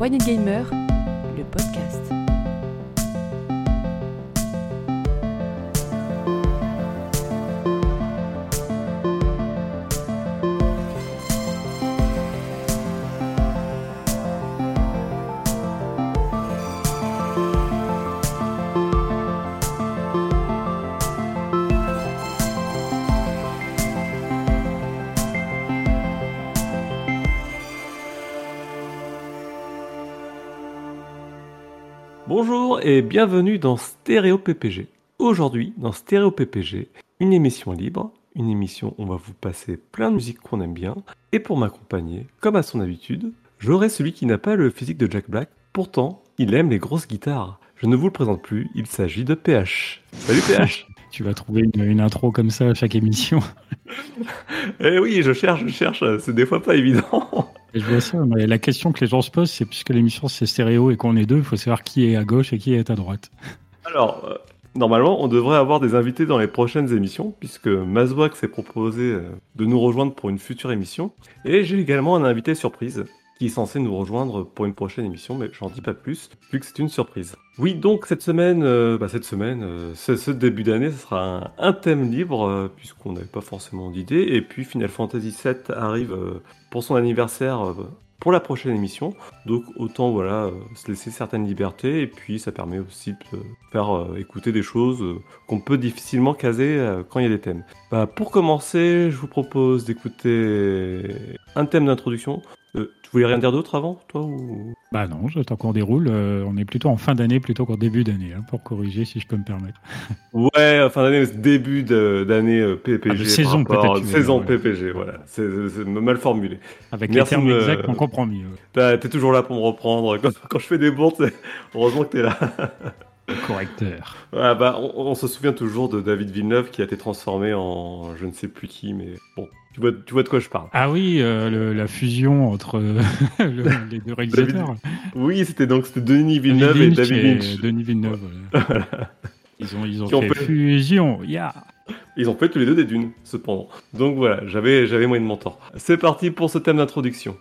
Poignée de Gamer, Et bienvenue dans Stéréo PPG. Aujourd'hui, dans Stéréo PPG, une émission libre, une émission où on va vous passer plein de musiques qu'on aime bien. Et pour m'accompagner, comme à son habitude, j'aurai celui qui n'a pas le physique de Jack Black, pourtant il aime les grosses guitares. Je ne vous le présente plus, il s'agit de PH. Salut PH Tu vas trouver une, une intro comme ça à chaque émission. Eh oui, je cherche, je cherche, c'est des fois pas évident. Et je vois ça, mais la question que les gens se posent, c'est puisque l'émission c'est stéréo et qu'on est deux, il faut savoir qui est à gauche et qui est à droite. Alors, euh, normalement, on devrait avoir des invités dans les prochaines émissions, puisque Mazwak s'est proposé euh, de nous rejoindre pour une future émission. Et j'ai également un invité surprise qui est censé nous rejoindre pour une prochaine émission, mais j'en dis pas plus, vu que c'est une surprise. Oui, donc cette semaine, euh, bah, cette semaine, euh, ce, début d'année, ce sera un, thème libre, euh, puisqu'on n'avait pas forcément d'idée. Et puis Final Fantasy VII arrive pour son anniversaire pour la prochaine émission. Donc autant voilà se laisser certaines libertés et puis ça permet aussi de faire écouter des choses qu'on peut difficilement caser quand il y a des thèmes. Bah, pour commencer, je vous propose d'écouter un thème d'introduction. Euh, tu voulais rien dire d'autre avant, toi ou... Bah non, j'attends qu'on déroule. euh, on est plutôt en fin d'année plutôt qu'en début d'année, hein, pour corriger si je peux me permettre. Ouais, fin d'année, début d'année euh, PPG. Ah, saison, rapport- Saison ouais. PPG, voilà. C'est mal formulé. Avec Merci les termes me- exacts, on comprend mieux. T'es toujours là pour me reprendre. Quand, quand je fais des bourdes, c'est- heureusement que t'es là. Correcteur. Ouais, bah, on, on se souvient toujours de David Villeneuve qui a été transformé en je ne sais plus qui, mais bon, tu vois, tu vois de quoi je parle. Ah oui, euh, le- la fusion entre euh, le- les deux réalisateurs. Oui, c'était donc c'était Denis Villeneuve et David Lynch. Denis Villeneuve. voilà. Ils ont, ils fait fait- fusion. Yeah. Ils ont fait tous les deux des dunes, cependant. Donc voilà, j'avais j'avais moyen de mon tort. C'est parti pour ce thème d'introduction.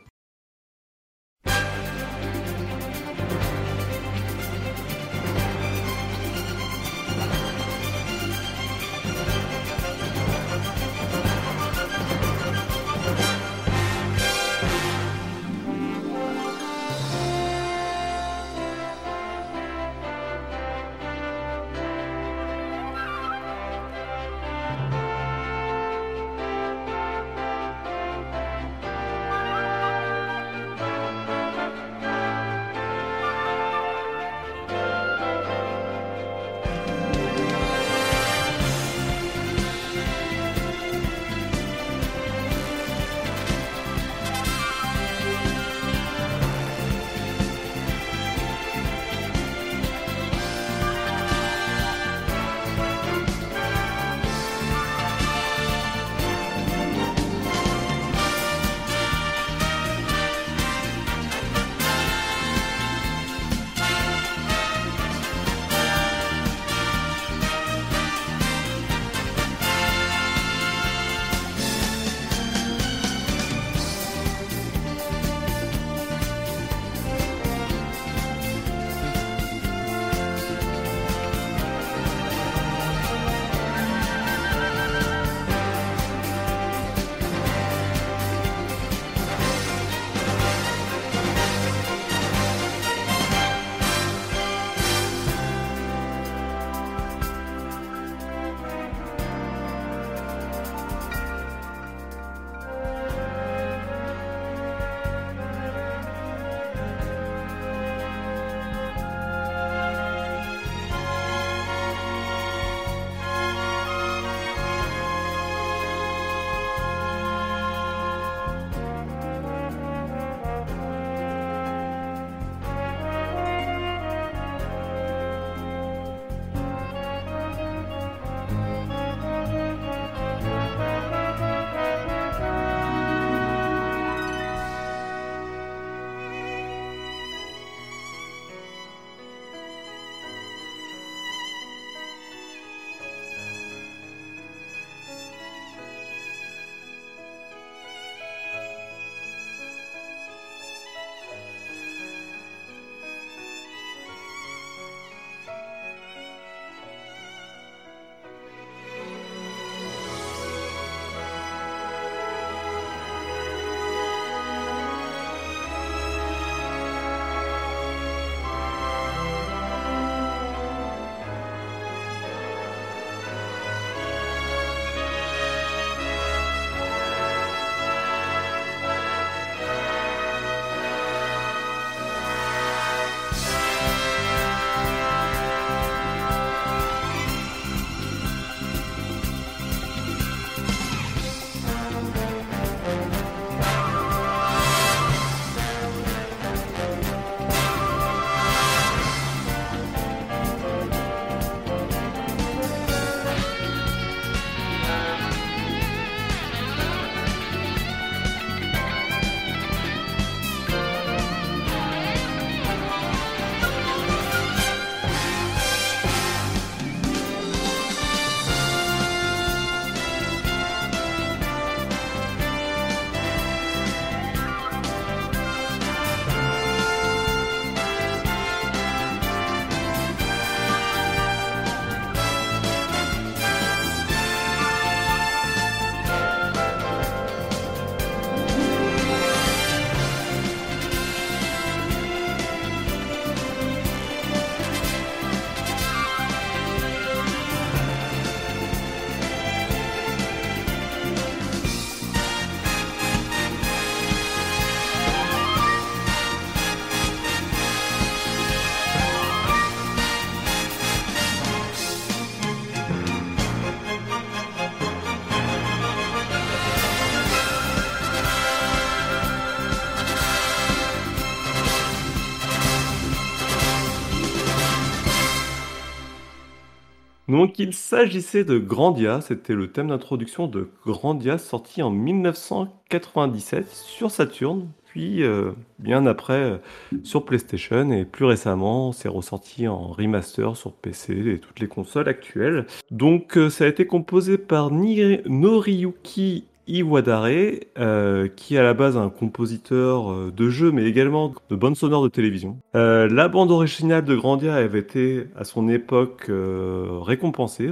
Donc il s'agissait de Grandia, c'était le thème d'introduction de Grandia sorti en 1997 sur Saturn, puis euh, bien après euh, sur PlayStation et plus récemment c'est ressorti en remaster sur PC et toutes les consoles actuelles. Donc euh, ça a été composé par Noriyuki Iwadare, euh, qui est à la base un compositeur euh, de jeux, mais également de bandes sonores de télévision. Euh, la bande originale de Grandia avait été, à son époque, récompensée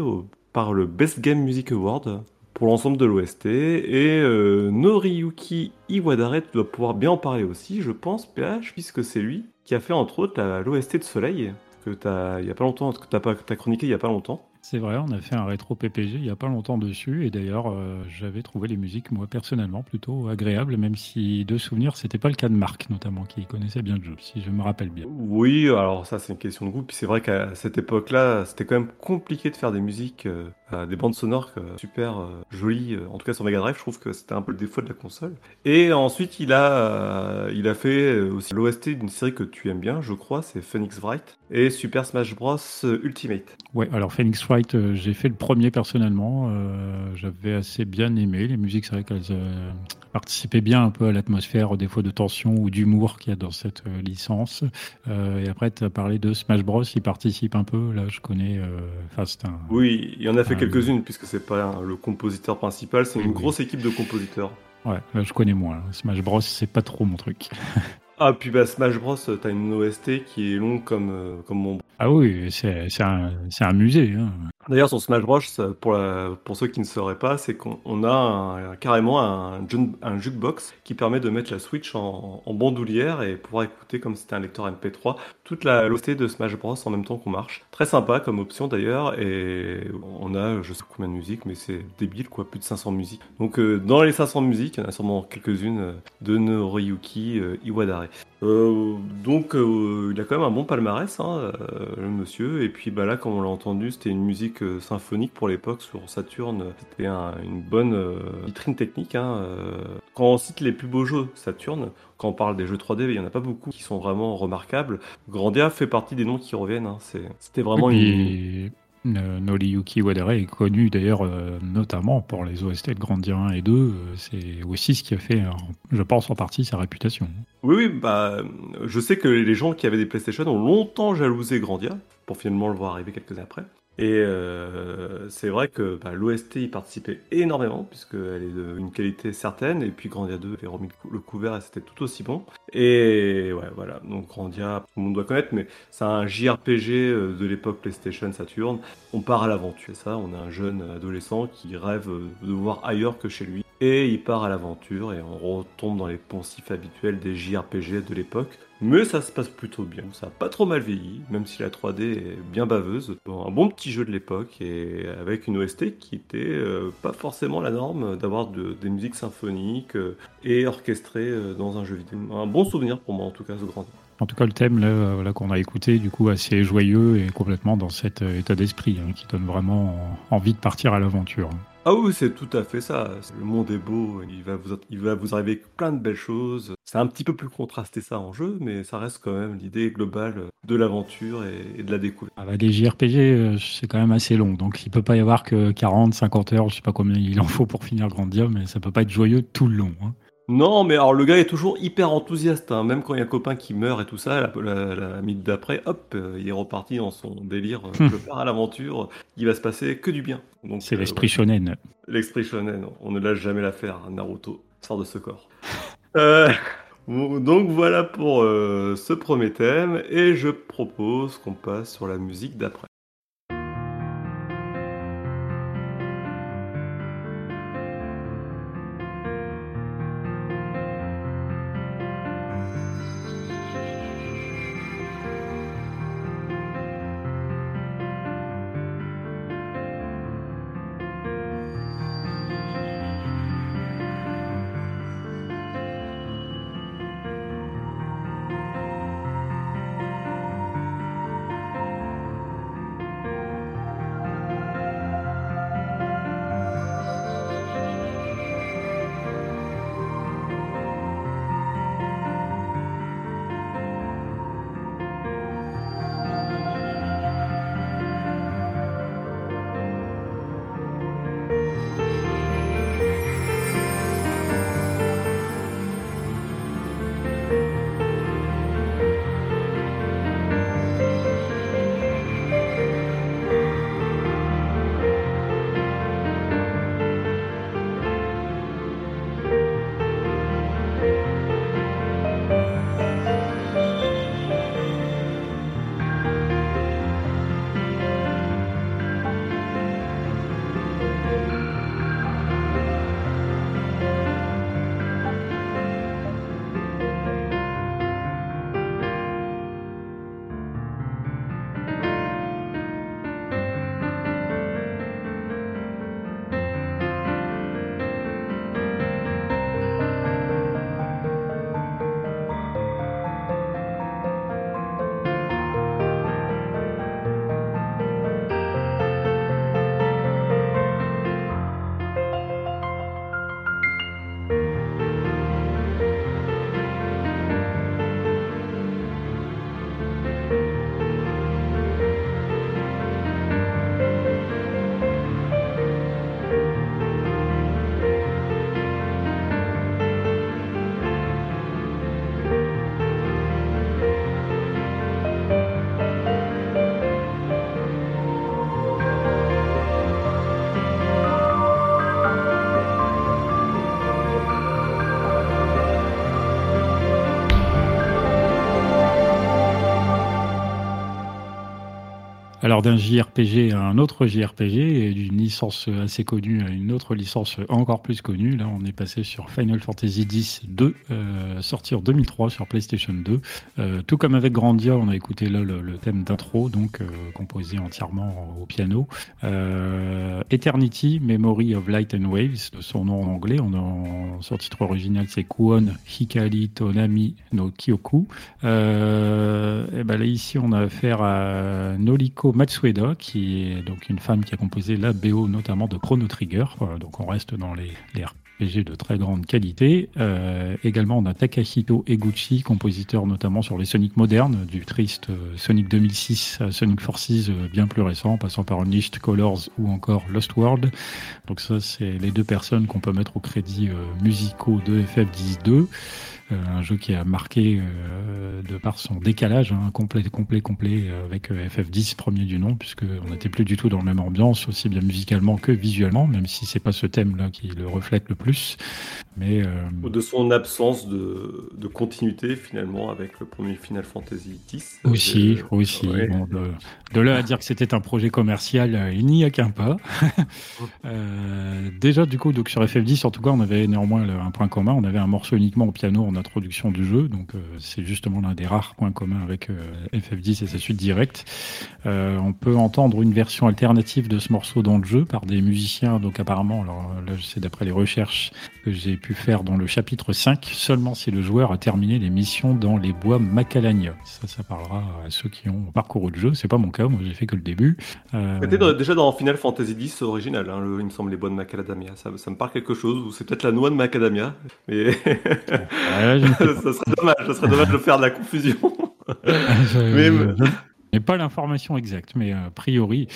par le Best Game Music Award pour l'ensemble de l'OST. Et Noriyuki Iwadare, tu dois pouvoir bien en parler aussi, je pense, PH, puisque c'est lui qui a fait entre autres l'OST de Soleil, que tu as, pas longtemps, as chroniqué il y a pas longtemps. C'est vrai, on a fait un rétro PPG il n'y a pas longtemps dessus. Et d'ailleurs, euh, j'avais trouvé les musiques, moi, personnellement, plutôt agréables, même si, de souvenir, c'était pas le cas de Marc, notamment, qui connaissait bien le jeu, si je me rappelle bien. Oui, alors ça, c'est une question de goût. Puis c'est vrai qu'à cette époque-là, c'était quand même compliqué de faire des musiques, euh, des bandes sonores super euh, jolies. En tout cas, sur Mega Drive, je trouve que c'était un peu le défaut de la console. Et ensuite, il a, il a fait aussi l'OST d'une série que tu aimes bien, je crois, c'est Phoenix Wright et Super Smash Bros Ultimate. Ouais, alors Phoenix Wright, euh, j'ai fait le premier personnellement. Euh, j'avais assez bien aimé. Les musiques, c'est vrai qu'elles euh, participaient bien un peu à l'atmosphère, des fois de tension ou d'humour qu'il y a dans cette licence. et après, tu as parlé de Smash Bros. Il participe un peu. Là, je connais. Fast. oui, il y en a fait quelques-unes, puisque c'est pas le compositeur principal, c'est une grosse équipe de compositeurs. Ouais, là, je connais moins. Smash Bros, c'est pas trop mon truc. Ah, puis bah, Smash Bros, t'as une OST qui est longue comme, comme mon. Ah oui, c'est un, un, musée. Hein. D'ailleurs, sur Smash Bros, pour, pour ceux qui ne sauraient pas, c'est qu'on a carrément un, un, jukebox qui permet de mettre la Switch en, bandoulière et pouvoir écouter comme si c'était un lecteur MP3 toute la l'OST de Smash Bros en même temps qu'on marche. Très sympa comme option d'ailleurs et on a je sais combien de musiques mais c'est débile quoi, plus de 500 musiques. Donc euh, dans les 500 musiques, il y en a sûrement quelques-unes euh, de Noriyuki euh, Iwadare. Donc il a quand même un bon palmarès hein, le monsieur et puis bah là comme on l'a entendu, c'était une musique euh, symphonique pour l'époque sur Saturn. C'était une bonne euh, vitrine technique. Hein, euh. Quand on cite les plus beaux jeux Saturn, quand on parle des jeux 3D, il n'y en a pas beaucoup qui sont vraiment remarquables. Grandia fait partie des noms qui reviennent. Hein. C'était vraiment une... Noriyuki Wadare est connu d'ailleurs notamment pour les OST de Grandia 1 et 2. c'est aussi ce qui a fait, je pense en partie, sa réputation. Oui, oui, bah, je sais que les gens qui avaient des PlayStation ont longtemps jalousé Grandia pour finalement le voir arriver quelques années après. Et euh, c'est vrai que bah, l'OST y participait énormément, puisqu'elle est d'une qualité certaine, et puis Grandia 2 avait remis le couvert et c'était tout aussi bon. Et ouais, voilà, donc Grandia, tout le monde doit connaître, mais c'est un JRPG euh, de l'époque PlayStation Saturn. On part à l'aventure, ça, on a un jeune adolescent qui rêve de voir ailleurs que chez lui, et il part à l'aventure, et on retombe dans les poncifs habituels des JRPG de l'époque. Mais ça se passe plutôt bien, ça a pas trop mal vieilli, même si la 3D est bien baveuse. un bon petit jeu de l'époque et avec une OST qui était euh, pas forcément la norme d'avoir des musiques symphoniques euh, et orchestrées euh, dans un jeu vidéo. Un bon souvenir pour moi en tout cas ce grand. En tout cas, le thème là, qu'on a écouté, du coup, assez joyeux et complètement dans cet état d'esprit hein, qui donne vraiment envie de partir à l'aventure. Ah oui, c'est tout à fait ça. Le monde est beau, il va vous, il va arriver plein de belles choses. C'est un petit peu plus contrasté ça en jeu, mais ça reste quand même l'idée globale de l'aventure et, de la découverte. Ah bah, les JRPG, euh, c'est quand même assez long, donc il peut pas y avoir que 40, 50 heures, je sais pas combien il en faut pour finir Grandia, mais ça peut pas être joyeux tout le long. Hein. Non, mais alors le gars est toujours hyper enthousiaste, hein. même quand il y a un copain qui meurt et tout ça, la, la, minute d'après, hop, euh, il est reparti dans son délire, euh, je pars à l'aventure, il va se passer que du bien. C'est euh, l'esprit shonen. L'esprit shonen, on ne lâche jamais l'affaire, Naruto sort de ce corps. donc voilà pour ce premier thème, et je propose qu'on passe sur la musique d'après. Alors d'un À un autre JRPG et d'une licence assez connue à une autre licence encore plus connue. Là, on est passé sur Final Fantasy X-2, euh, sorti en 2003 sur PlayStation 2. Euh, tout comme avec Grandia, on a écouté là le, thème d'intro, donc euh, composé entièrement au piano. Eternity, Memory of Light and Waves, son nom en anglais. On a, son titre original, c'est Kuon Hikari Tonami no Kyoku. et ben là, ici, on a affaire à Noliko Matsueda, qui est donc une femme qui a composé la BO notamment de Chrono Trigger. donc on reste dans les, les RPG de très grande qualité. Euh, également, on a Takahito Eguchi, compositeur notamment sur les Sonic modernes, du triste euh, Sonic 2006 à Sonic Forces euh, bien plus récent, passant par Unleashed Colors ou encore Lost World. Donc ça, c'est les deux personnes qu'on peut mettre au crédit musicaux de FF10-2. Euh, un jeu qui a marqué euh, de par son décalage hein, complet, complet, complet euh, avec FF10 premier du nom, puisque on n'était plus du tout dans la même ambiance, aussi bien musicalement que visuellement, même si c'est pas ce thème-là qui le reflète le plus. Mais de son absence de, de, continuité finalement avec le premier Final Fantasy X. Aussi, aussi. de, là à dire que c'était un projet commercial, il n'y a qu'un pas. déjà du coup, donc sur FF10, en tout cas, on avait néanmoins un point commun. On avait un morceau uniquement au piano introduction du jeu. Donc euh, c'est justement l'un des rares points communs avec euh, FF10 et sa suite directe. Euh, on peut entendre une version alternative de ce morceau dans le jeu par des musiciens. Donc apparemment, alors là c'est d'après les recherches que j'ai pu faire dans le chapitre 5, seulement si le joueur a terminé les missions dans les bois Macalania. Ça, ça parlera à ceux qui ont parcouru le jeu. C'est pas mon cas, moi j'ai fait que le début. C'était déjà dans Final Fantasy X original, hein, il me semble les bois de Macadamia. Ça, ça me parle quelque chose, ou c'est peut-être la noix de Macadamia. Mais... ça serait dommage, ça serait dommage de faire de la confusion. mais, n'ai pas l'information exacte, mais a priori,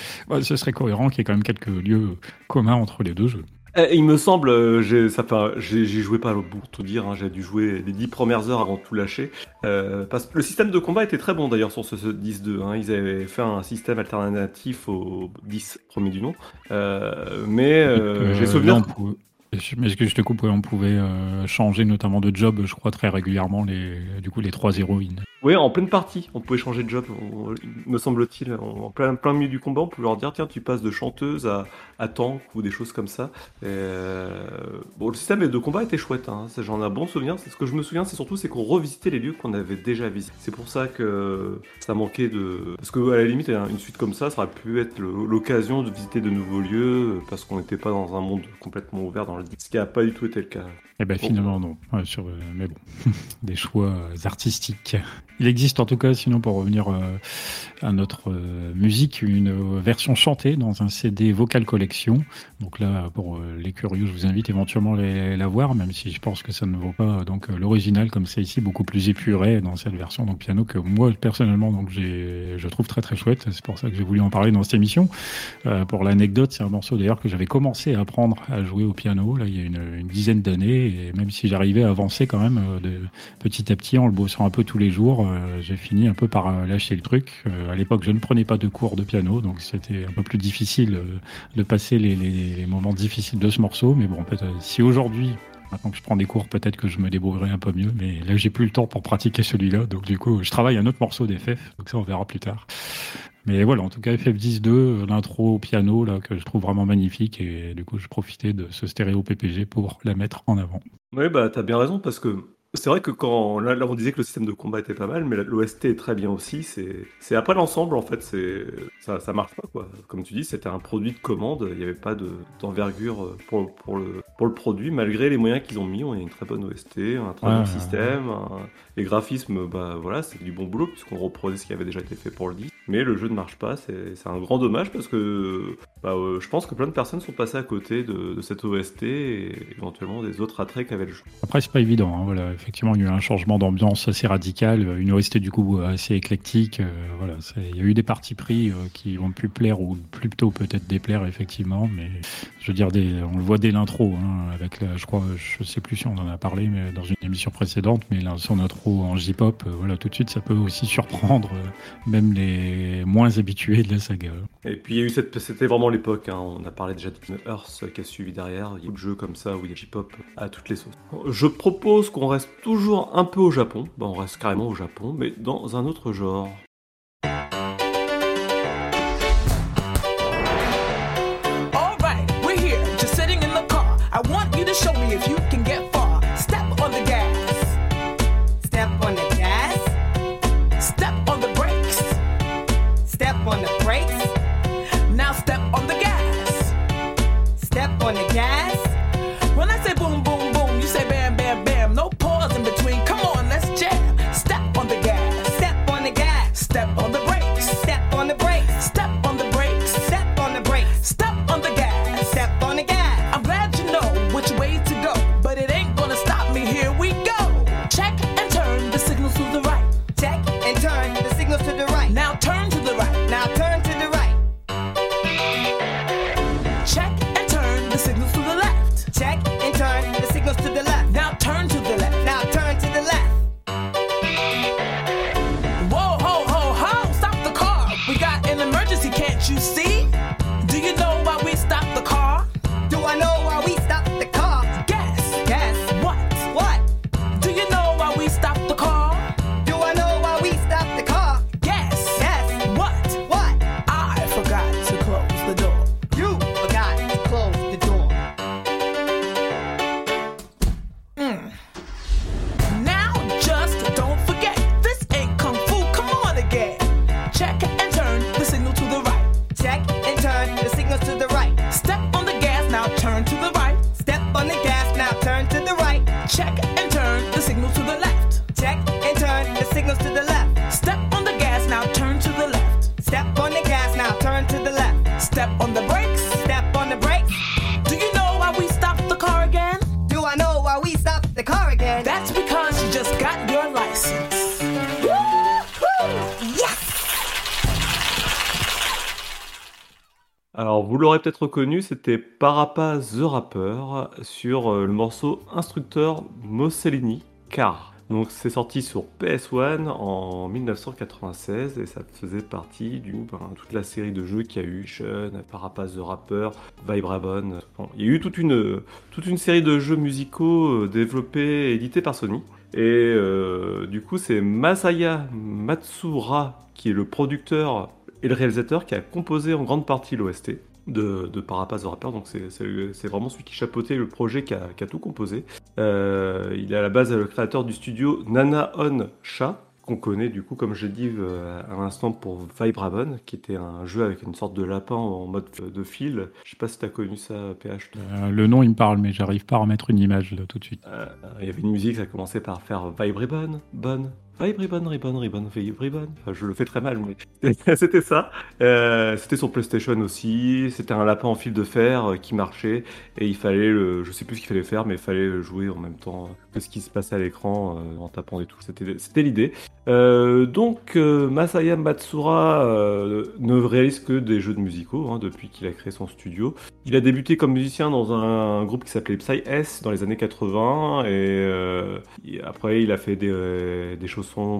ce serait cohérent qu'il y ait quand même quelques lieux communs entre les deux jeux. Eh, il me semble, euh, j'ai joué pas bout, tout dire, hein, j'ai dû jouer les dix premières heures avant de tout lâcher. Euh, parce que le système de combat était très bon d'ailleurs sur ce, 10-2. Hein, ils avaient fait un système alternatif au 10 premier du nom. Euh, mais j'ai souvenir. Mais ce que je te coupe, on pouvait euh, changer notamment de job, je crois, très régulièrement, les, du coup, les trois héroïnes? Oui, en pleine partie, on pouvait changer de job, me semble-t-il. En plein, plein milieu du combat, on pouvait leur dire tiens, tu passes de chanteuse à, tank ou des choses comme ça. Euh, bon, le système de combat était chouette, hein. j'en ai un bon souvenir. Ce que je me souviens, c'est surtout c'est qu'on revisitait les lieux qu'on avait déjà visités. C'est pour ça que ça manquait de. Parce que à la limite, une suite comme ça, ça aurait pu être l'occasion de visiter de nouveaux lieux parce qu'on n'était pas dans un monde complètement ouvert dans ce qui n'a pas du tout été le cas. Eh ben finalement non. sur, euh, mais bon, des choix euh, artistiques. Il existe en tout cas, sinon pour revenir euh, à notre musique, une version chantée dans un CD Vocal Collection. Donc là, pour les curieux, je vous invite éventuellement à la voir, même si je pense que ça ne vaut pas donc l'original comme c'est ici, beaucoup plus épuré dans cette version donc piano que moi personnellement donc je trouve très très chouette. C'est pour ça que j'ai voulu en parler dans cette émission. pour l'anecdote, c'est un morceau d'ailleurs que j'avais commencé à apprendre à jouer au piano là il y a une, une dizaine d'années et même si j'arrivais à avancer quand même euh, de, petit à petit en le bossant un peu tous les jours, euh, j'ai fini un peu par euh, lâcher le truc. à l'époque, je ne prenais pas de cours de piano, donc c'était un peu plus difficile de passer les, moments difficiles de ce morceau. Mais bon, peut-être si aujourd'hui Maintenant que je prends des cours, peut-être que je me débrouillerai un peu mieux, mais là j'ai plus le temps pour pratiquer celui-là, donc du coup je travaille un autre morceau d'FF, donc ça on verra plus tard. Mais voilà, en tout cas, FF10-2, l'intro au piano, là, que je trouve vraiment magnifique, et du coup, je profitais de ce stéréo PPG pour la mettre en avant. Oui, bah, t'as bien raison, parce que c'est vrai que quand là, on disait que le système de combat était pas mal, mais l'OST est très bien aussi. C'est après l'ensemble en fait, c'est ça, ça marche pas quoi. Comme tu dis, c'était un produit de commande, il n'y avait pas d'envergure euh, pour, pour, le, pour le produit, malgré les moyens qu'ils ont mis. On a une très bonne OST, un très bon système, les graphismes, bah voilà, c'est du bon boulot puisqu'on reproduisait ce qui avait déjà été fait pour le 10. Mais le jeu ne marche pas, c'est un grand dommage parce que bah, euh, je pense que plein de personnes sont passées à côté de, cette OST et éventuellement des autres attraits qu'avait le jeu. Après, c'est pas évident, hein, voilà effectivement, il y a eu un changement d'ambiance assez radical, une OST du coup assez éclectique. Euh, voilà, il y a eu des parties pris euh, qui vont plus plaire ou plutôt peut-être déplaire effectivement, mais je veux dire, on le voit dès l'intro, hein, avec je crois, je sais plus si on en a parlé, mais dans une émission précédente, mais là, son intro en J-pop, euh, voilà, tout de suite, ça peut aussi surprendre euh, même les moins habitués de la saga. Et puis, il y a eu cette, c'était vraiment l'époque. Hein. On a parlé déjà de Earth euh, qui a suivi derrière. Il y a eu de jeux comme ça où il y a J-pop à toutes les sauces. Je propose qu'on reste toujours un peu au Japon. Ben, on reste carrément au Japon, mais dans un autre genre. Reconnu, c'était Parappa the Rapper sur euh, le morceau Instructeur Mossellini Car. Donc, c'est sorti sur PS1 en 1996 et ça faisait partie du ben, toute la série de jeux qu'il y a eu Shun, Parappa the Rapper, Vibrabon. Bon, il y a eu toute une, toute une série de jeux musicaux euh, développés et édités par Sony. Et euh, du coup, c'est Masaya Matsura qui est le producteur et le réalisateur qui a composé en grande partie l'OST de, de the Rapper. Donc c'est- vraiment celui qui chapeautait le projet qui a, qui a tout composé. Euh, il est à la base le créateur du studio Nana On Sha qu'on connaît du coup comme j'ai dit euh, à l'instant pour Vibrabon qui était un jeu avec une sorte de lapin en mode de fil. Je sais pas si tu as connu ça PH. Euh, le nom, il me parle, mais j'arrive pas à remettre une image là tout de suite. Euh, il y avait une musique, ça commençait par faire Vibe Ribbon, bonne, Vibe Ribbon, Ribbon, Ribbon, Ribbon. Je le fais très mal, mais c'était ça. Euh, c'était sur PlayStation aussi. C'était un lapin en fil de fer euh, qui marchait et il fallait, le, je sais plus ce qu'il fallait faire, mais il fallait jouer en même temps que ce qui se passait à l'écran euh, en tapant des touches. C'était, l'idée. Donc Masaya Matsura ne réalise que des jeux de musicaux hein, depuis qu'il a créé son studio. Il a débuté comme musicien dans un, groupe qui s'appelait Psy S dans les années 80 et, après il a fait des, des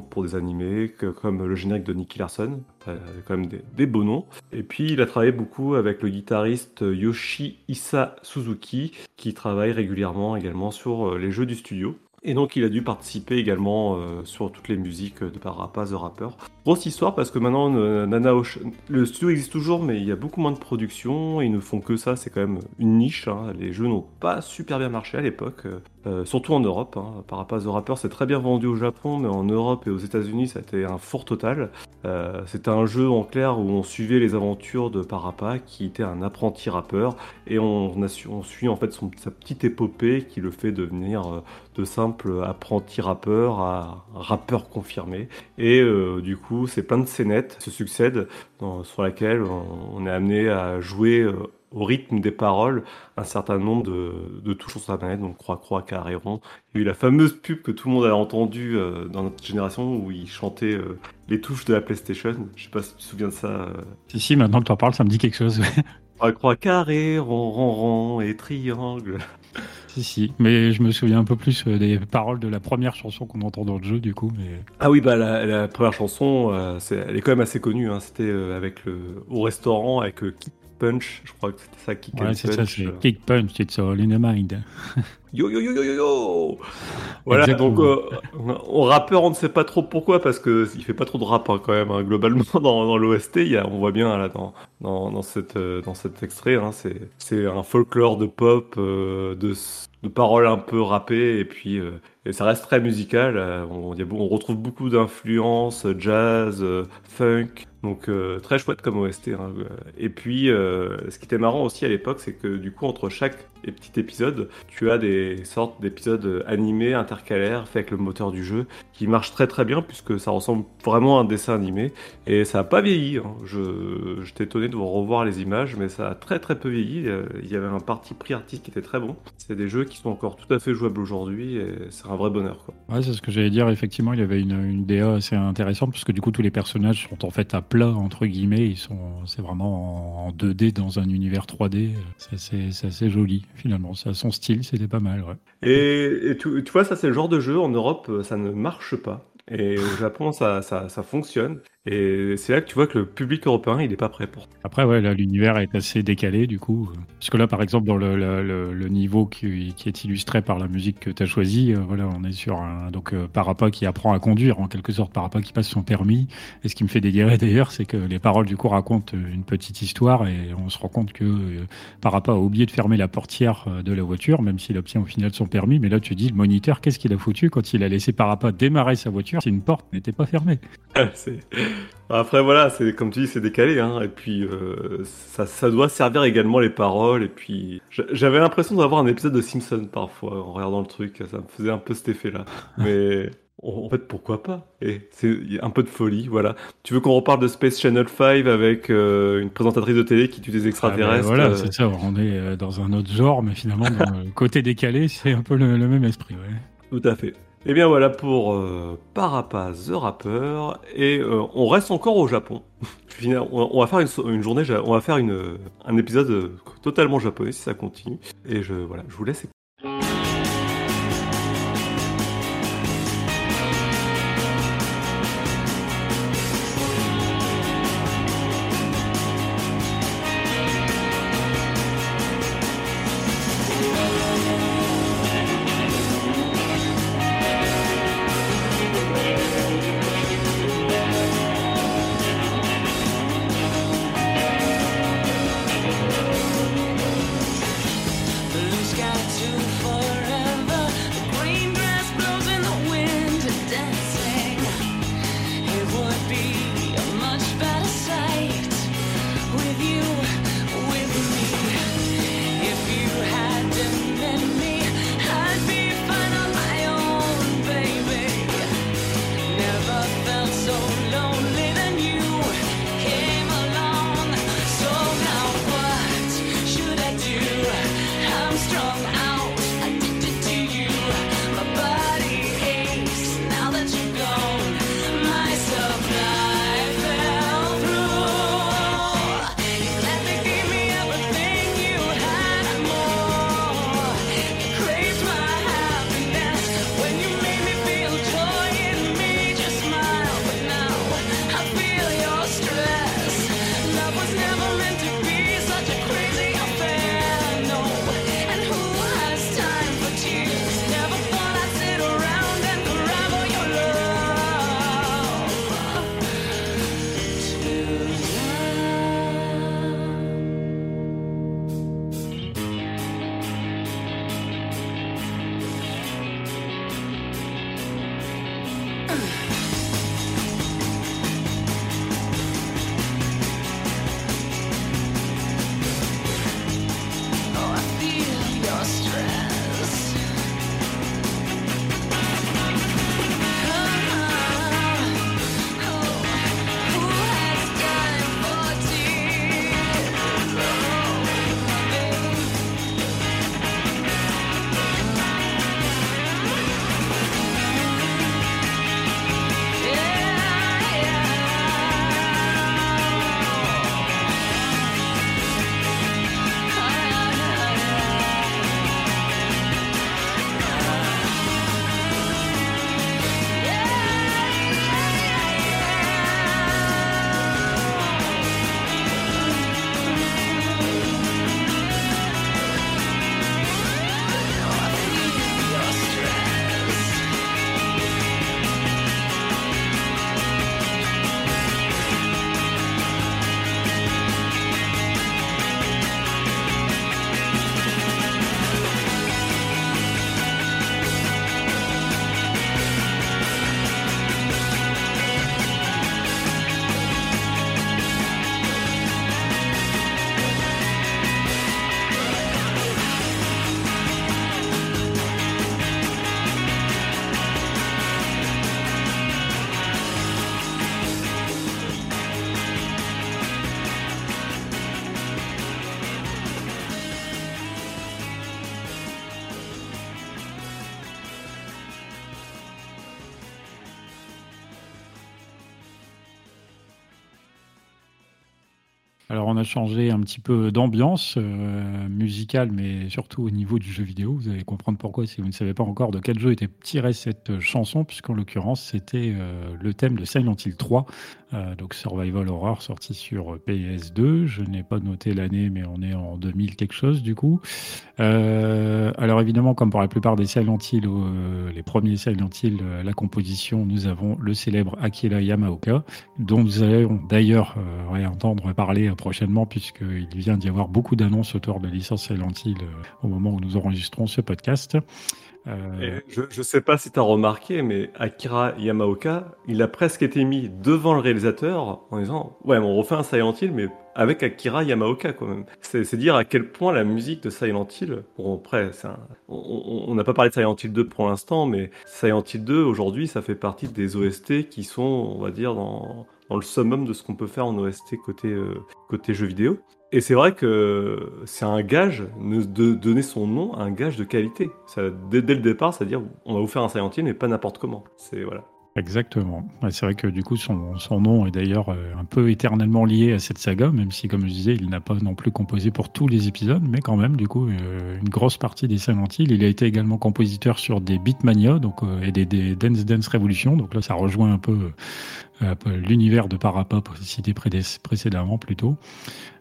pour des animés comme le générique de Nicky Larson, euh, quand même des, beaux noms. Et puis il a travaillé beaucoup avec le guitariste Yoshihisa Suzuki qui travaille régulièrement également sur euh, les jeux du studio. Et donc il a dû participer également euh, sur toutes les musiques de Parappa the Rapper. Grosse histoire parce que maintenant euh, Nana Osh- le studio existe toujours mais il y a beaucoup moins de production, ils ne font que ça, c'est quand même une niche. hein. Les jeux n'ont pas super bien marché à l'époque, euh, euh, surtout en Europe. Hein. The Rapper c'est très bien vendu au Japon mais en Europe et aux États-Unis ça a été un four total. C'était un jeu en clair où on suivait les aventures de Parappa qui était un apprenti rappeur et on, suit en fait sa petite épopée qui le fait devenir de simple apprenti rappeur à rappeur confirmé. Et du coup, c'est plein de scénettes se succèdent sur laquelle on, est amené à jouer euh, au rythme des paroles un certain nombre de, touches sur sa manette, donc croix, croix, carré, rond. Il y a eu la fameuse pub que tout le monde a entendue euh, dans notre génération où il chantait euh, les touches de la PlayStation. Je sais pas si tu te souviens de ça. Si, si, maintenant que tu en parles, ça me dit quelque chose. Croix, croix, carré, rond, rond, rond et triangle. si, si. Mais je me souviens un peu plus euh, des paroles de la première chanson qu'on entend dans le jeu, du coup. Mais... Ah oui, bah la, la première chanson, euh, c'est- elle est quand même assez connue. hein. C'était euh, avec le au restaurant avec le Kit Punch, je crois que c'était ça, Kick Ouais, and ça, Punch. euh. Kick Punch, it's all in the mind. Yo yo yo yo yo yo Voilà, Exactement. donc euh, au rappeur, on ne sait pas trop pourquoi, parce que il fait pas trop de rap hein, quand même. hein. Globalement, dans, dans l'OST, on voit bien là dans dans, dans cette euh, dans cet extrait, hein, c'est un folklore de pop, euh, de de paroles un peu rappées, et puis euh, et ça reste très musical. on, retrouve beaucoup d'influences jazz, funk. Donc euh, très chouette comme OST. hein. Et puis euh, ce qui était marrant aussi à l'époque, c'est que du coup entre chaque petit épisode, tu as des sortes d'épisodes animés intercalaires faits avec le moteur du jeu qui marche très très bien puisque ça ressemble vraiment à un dessin animé et ça a pas vieilli. hein. Je j'étais étonné de revoir les images, mais ça a très très peu vieilli. Euh, Il y avait un parti pris artiste qui était très bon. C'est des jeux qui sont encore tout à fait jouables aujourd'hui et c'est un vrai bonheur. Quoi. Ouais, c'est ce que j'allais dire. Effectivement, il y avait une, une DA assez intéressante parce que du coup, tous les personnages sont en fait à plat, entre guillemets. Ils sont, c'est vraiment en, en 2D dans un univers 3D. C'est assez, joli, finalement. Ça son style, c'était pas mal. Et, et tu, vois, ça c'est le genre de jeu en Europe, ça ne marche pas. Et au Japon, ça, ça, ça fonctionne. Et c'est là que tu vois que le public européen, il n'est pas prêt pour. Après, ouais, là, l'univers est assez décalé, du coup. Parce que là, par exemple, dans le, le, le- le niveau qui, qui est illustré par la musique que tu as choisie, euh, voilà, on est sur un donc euh, Parappa qui apprend à conduire, en quelque sorte, Parappa qui passe son permis. Et ce qui me fait délirer d'ailleurs, c'est que les paroles du coup racontent une petite histoire et on se rend compte que euh, Parappa a oublié de fermer la portière euh, de la voiture, même s'il obtient au final son permis. Mais là, tu dis, le moniteur, qu'est-ce qu'il a foutu quand il a laissé Parappa démarrer sa voiture? Si une porte n'était pas fermée C'est- Après, voilà, c'est comme tu dis, c'est décalé. Hein, et puis, euh, ça, ça doit servir également les paroles. Et puis, j'a- j'avais l'impression d'avoir un épisode de Simpson parfois en regardant le truc. Ça me faisait un peu cet effet-là. Mais en fait, pourquoi pas? Et c'est un peu de folie, voilà. Tu veux qu'on reparle de Space Channel 5 avec euh, une présentatrice de télé qui tue des Ah ben, extraterrestres voilà, euh, c'est ça. On est dans un autre genre, mais finalement, dans le côté décalé, c'est un peu le, le même esprit. Ouais. Tout à fait. Et bien voilà pour euh, the Rapper et euh, on reste encore au Japon. On va faire une, journée, on va faire une, un épisode euh, totalement japonais si ça continue. Et je voilà, je vous laisse. Blue on a changé un petit peu d'ambiance euh, musicale, mais surtout au niveau du jeu vidéo. Vous allez comprendre pourquoi si vous ne savez pas encore de quel jeu était tirée cette chanson, puisqu'en l'occurrence c'était euh, le thème de Silent Hill 3, euh, donc Survival Horror sorti sur PS2. Je n'ai pas noté l'année, mais on est en 2000 quelque chose du coup. Euh, alors évidemment, comme pour la plupart des Silent Hill, euh, les premiers Silent Hill, euh, la composition, nous avons le célèbre Akira Yamaoka, dont nous allons d'ailleurs euh, réentendre parler euh, prochainement, puisqu'il vient d'y avoir beaucoup d'annonces autour de la Silent Hill euh, au moment où nous enregistrons ce podcast. Euh, je, je sais pas si tu as remarqué, mais Akira Yamaoka, il a presque été mis devant le réalisateur en disant Ouais, on refait un Silent Hill, mais avec Akira Yamaoka quand même. C'est dire à quel point la musique de Silent Hill, bon après, on- n'a pas parlé de Silent Hill 2 pour l'instant, mais Silent Hill 2 aujourd'hui, ça fait partie des OST qui sont, on va dire, dans, le summum de ce qu'on peut faire en OST côté, euh, côté jeu vidéo. Et c'est vrai que c'est un gage, de donner son nom à un gage de qualité. Ça, dès, le départ, c'est-à-dire on va vous faire un Silent Hill, mais pas n'importe comment. C'est voilà. Exactement. C'est vrai que du coup, son, nom est d'ailleurs euh, un peu éternellement lié à cette saga, même si, comme je disais, il n'a pas non plus composé pour tous les épisodes, mais quand même, du coup, euh, une grosse partie des Silent Hill. Il a été également compositeur sur des Beatmania donc, euh, et des, Dance Dance Revolution, donc là, ça rejoint un peu l'univers de Parappa cité précédemment plutôt.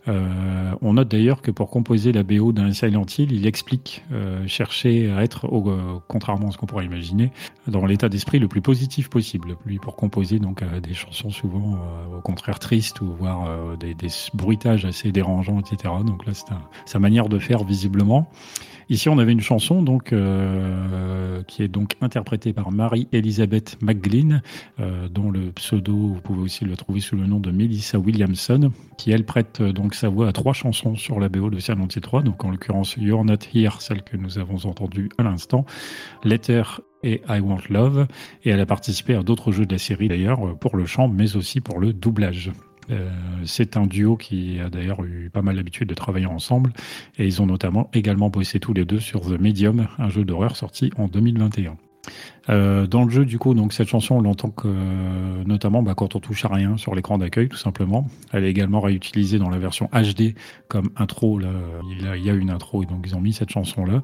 Euh, on note d'ailleurs que pour composer la BO d'un Silent Hill, il explique euh, chercher à être, au- euh, contrairement à ce qu'on pourrait imaginer, dans l'état d'esprit le plus positif possible. Lui, pour composer donc euh, des chansons souvent euh, au contraire tristes ou voire euh, des, des bruitages assez dérangeants, etc. Donc là, c'est sa manière de faire visiblement. Ici, on avait une chanson donc euh, qui est donc interprétée par Marie-Elisabeth McGlynn, euh, dont le pseudo, vous pouvez aussi le trouver sous le nom de Melissa Williamson, qui elle prête euh, donc sa voix à trois chansons sur la BO de Silent Hill 3, donc en l'occurrence You're Not Here, celle que nous avons entendue à l'instant, Letter et I Want Love, et elle a participé à d'autres jeux de la série d'ailleurs pour le chant, mais aussi pour le doublage. Euh, c'est un duo qui a d'ailleurs eu pas mal l'habitude de travailler ensemble et ils ont notamment également bossé tous les deux sur The Medium, un jeu d'horreur sorti en 2021. Euh, dans le jeu, du coup, donc cette chanson, on l'entend euh, notamment bah, quand on touche à rien sur l'écran d'accueil, tout simplement. Elle est également réutilisée dans la version HD comme intro. Là, il, y a, une intro et donc ils ont mis cette chanson-là.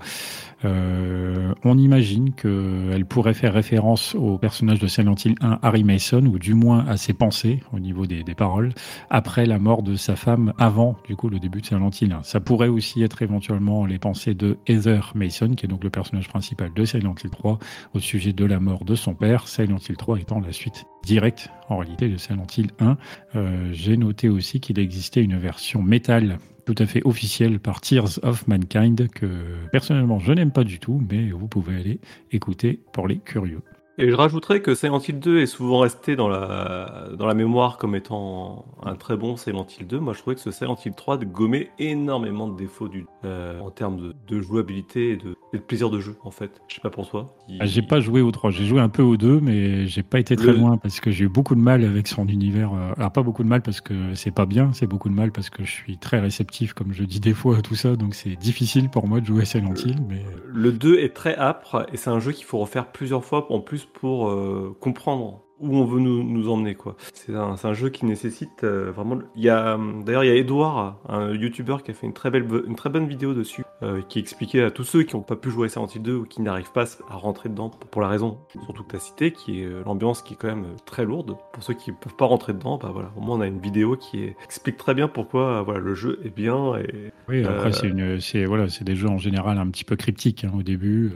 Euh, on imagine qu'elle pourrait faire référence au personnage de Silent Hill 1, Harry Mason, ou du moins à ses pensées au niveau des, des paroles, après la mort de sa femme, avant du coup le début de Silent Hill 1. Ça pourrait aussi être éventuellement les pensées de Heather Mason, qui est donc le personnage principal de Silent Hill 3, au sujet de la mort de son père, Silent Hill 3 étant la suite directe en réalité de Silent Hill 1. Euh, J'ai noté aussi qu'il existait une version métal tout à fait officielle par Tears of Mankind que personnellement je n'aime pas du tout, mais vous pouvez aller écouter pour les curieux. Et je rajouterais que Silent Hill 2 est souvent resté dans la, dans la mémoire comme étant un très bon Silent Hill 2. Moi, je trouvais que ce Silent Hill 3 gommait énormément de défauts du, euh, en termes de, de jouabilité et de, et de plaisir de jeu, en fait. Je sais pas pour toi. Il- Ah, J'ai pas joué au 3, j'ai joué un peu au 2, mais j'ai pas été très Le- loin parce que j'ai eu beaucoup de mal avec son univers. euh, Alors pas beaucoup de mal parce que c'est pas bien, c'est beaucoup de mal parce que je suis très réceptif, comme je dis des fois à tout ça, donc c'est difficile pour moi de jouer à Silent Hill, mais Le 2 est très âpre et c'est un jeu qu'il faut refaire plusieurs fois en plus pour euh, comprendre où on veut nous, nous emmener quoi. C'est un, un jeu qui nécessite euh, vraiment. Il y a d'ailleurs il y a Edouard, un YouTuber qui a fait une très belle, une très bonne vidéo dessus, euh, qui expliquait à tous ceux qui n'ont pas pu jouer à Silent Hill 2 ou qui n'arrivent pas à rentrer dedans pour, la raison surtout que tu as cité, qui est euh, l'ambiance qui est quand même très lourde. Pour ceux qui peuvent pas rentrer dedans, bah voilà, au moins on a une vidéo qui est- explique très bien pourquoi voilà le jeu est bien et oui. Après Euh, c'est voilà, c'est des jeux en général un petit peu cryptiques hein, au début.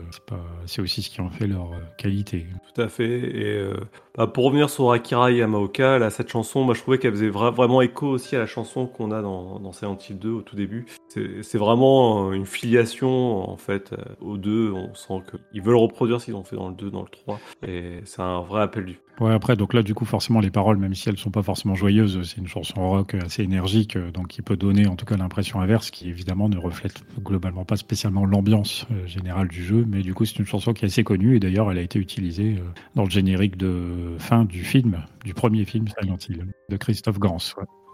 C'est aussi ce qui en fait leur qualité. Tout à fait. Et pour revenir sur Akira Yamaoka, là, cette chanson, moi je trouvais qu'elle faisait vra- vraiment écho aussi à la chanson qu'on a dans, dans Silent Hill 2 au tout début. C'est c'est vraiment euh, une filiation en fait euh, aux deux. On sent qu'ils veulent reproduire ce qu'ils ont fait dans le 2, dans le 3. Et c'est un vrai appel du. Ouais, après, donc là, du coup, forcément, les paroles, même si elles sont pas forcément joyeuses, c'est une chanson rock assez énergique, euh, donc qui peut donner en tout cas l'impression inverse, qui évidemment ne reflète globalement pas spécialement l'ambiance euh, générale du jeu, mais du coup, c'est une chanson qui est assez connue, et d'ailleurs, elle a été utilisée euh, dans le générique de fin du film, du premier film Silent Hill, de Christophe Gans.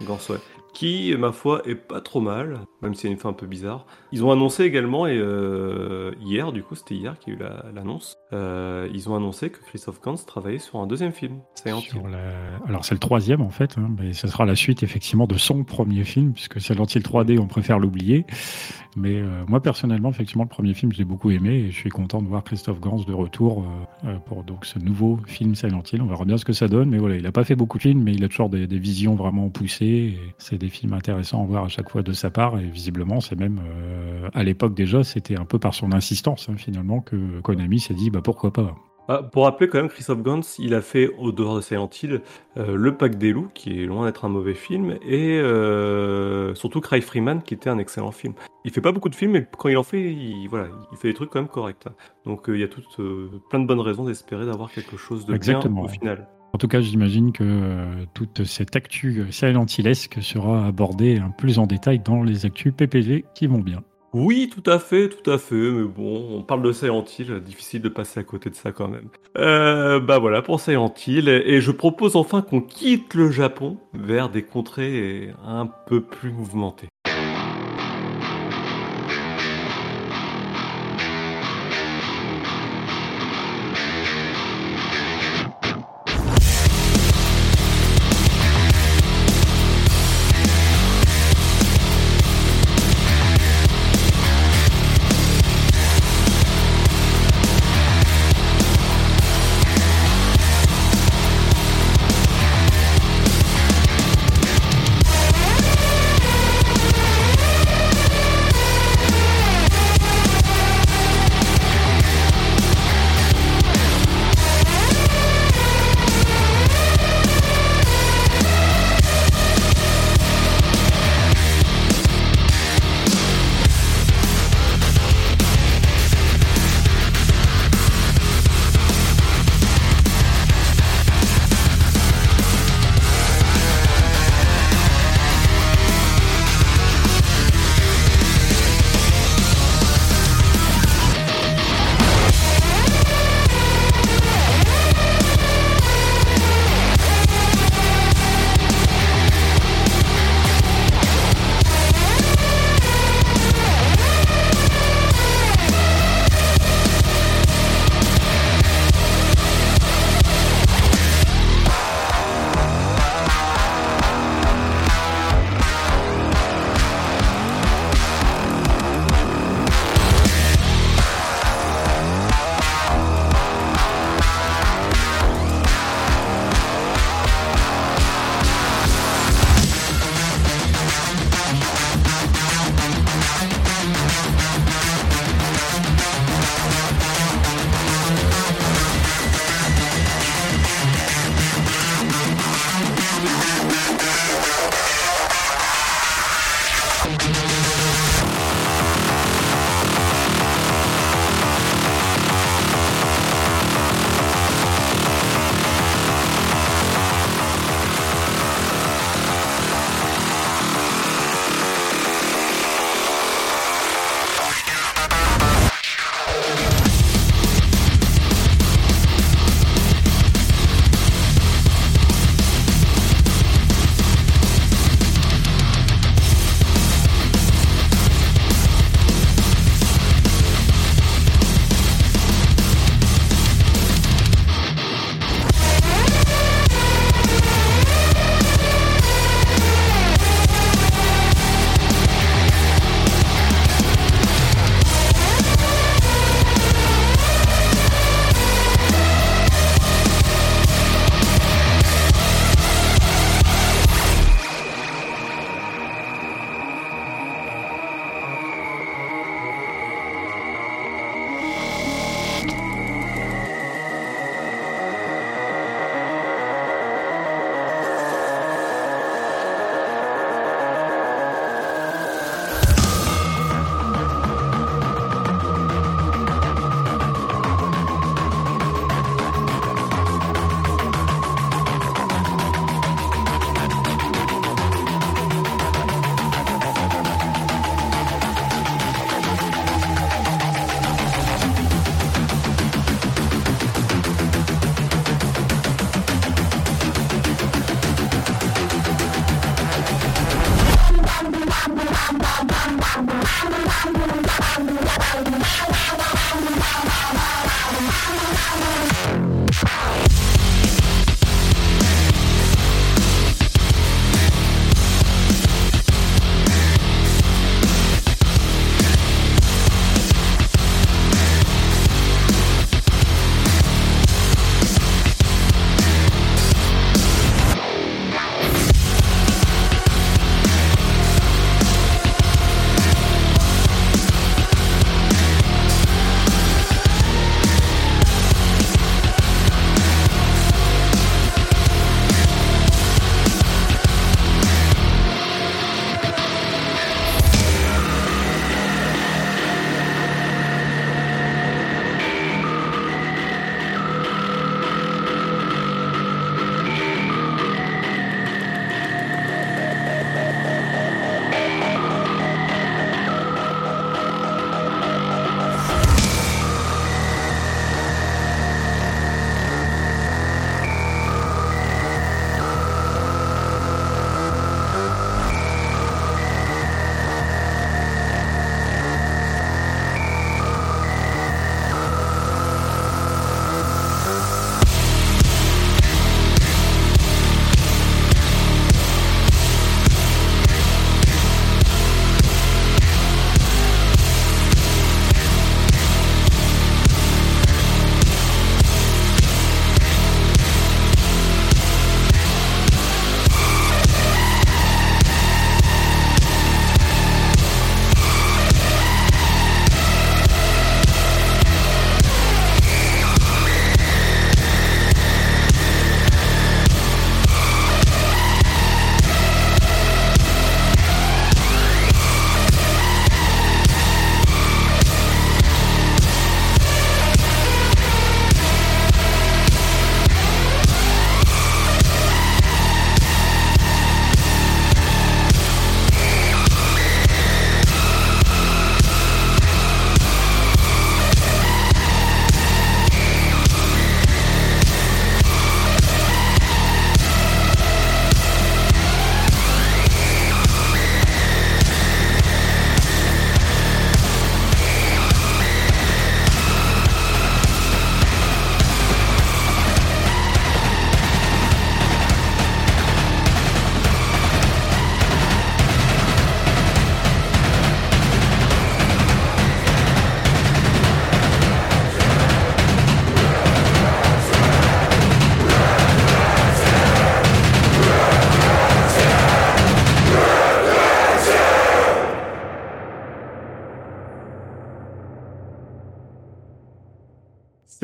Gans, ouais. Qui, ma foi, est pas trop mal, même si c'est une fin un peu bizarre. Ils ont annoncé également, et euh, hier, du coup, c'était hier qu'il y a eu la- l'annonce, euh, ils ont annoncé que Christophe Gans travaillait sur un deuxième film, Silent Hill. Sur la- Alors c'est le troisième en fait, hein, mais ce sera la suite effectivement de son premier film, puisque Silent Hill 3D, on préfère l'oublier. Mais euh, moi personnellement, effectivement, le premier film, je l'ai beaucoup aimé et je suis content de voir Christophe Gans de retour pour donc ce nouveau film Silent Hill. On verra bien ce que ça donne, mais voilà, il n'a pas fait beaucoup de films, mais il a toujours des, des visions vraiment poussées. C'est des films intéressants à voir à chaque fois de sa part et visiblement, c'est même euh, à l'époque déjà, c'était un peu par son insistance hein, finalement que Konami s'est dit bah pourquoi pas. Ah, pour rappeler quand même, Christophe Gans, il a fait, au dehors de Silent Hill, euh, Le Pack des Loups, qui est loin d'être un mauvais film, et euh, surtout Cry Freeman, qui était un excellent film. Il fait pas beaucoup de films, mais quand il en fait, il, voilà, il fait des trucs quand même corrects. hein. Donc il y a toutes, plein de bonnes raisons d'espérer d'avoir quelque chose de Exactement. bien au final. En tout cas, j'imagine que euh, toute cette actu Silent Hillesque sera abordée un plus en détail dans les actus PPG qui vont bien. Oui, tout à fait, tout à fait, mais bon, on parle de Silent difficile de passer à côté de ça quand même. Euh, bah voilà pour Silent et je propose enfin qu'on quitte le Japon vers des contrées un peu plus mouvementées.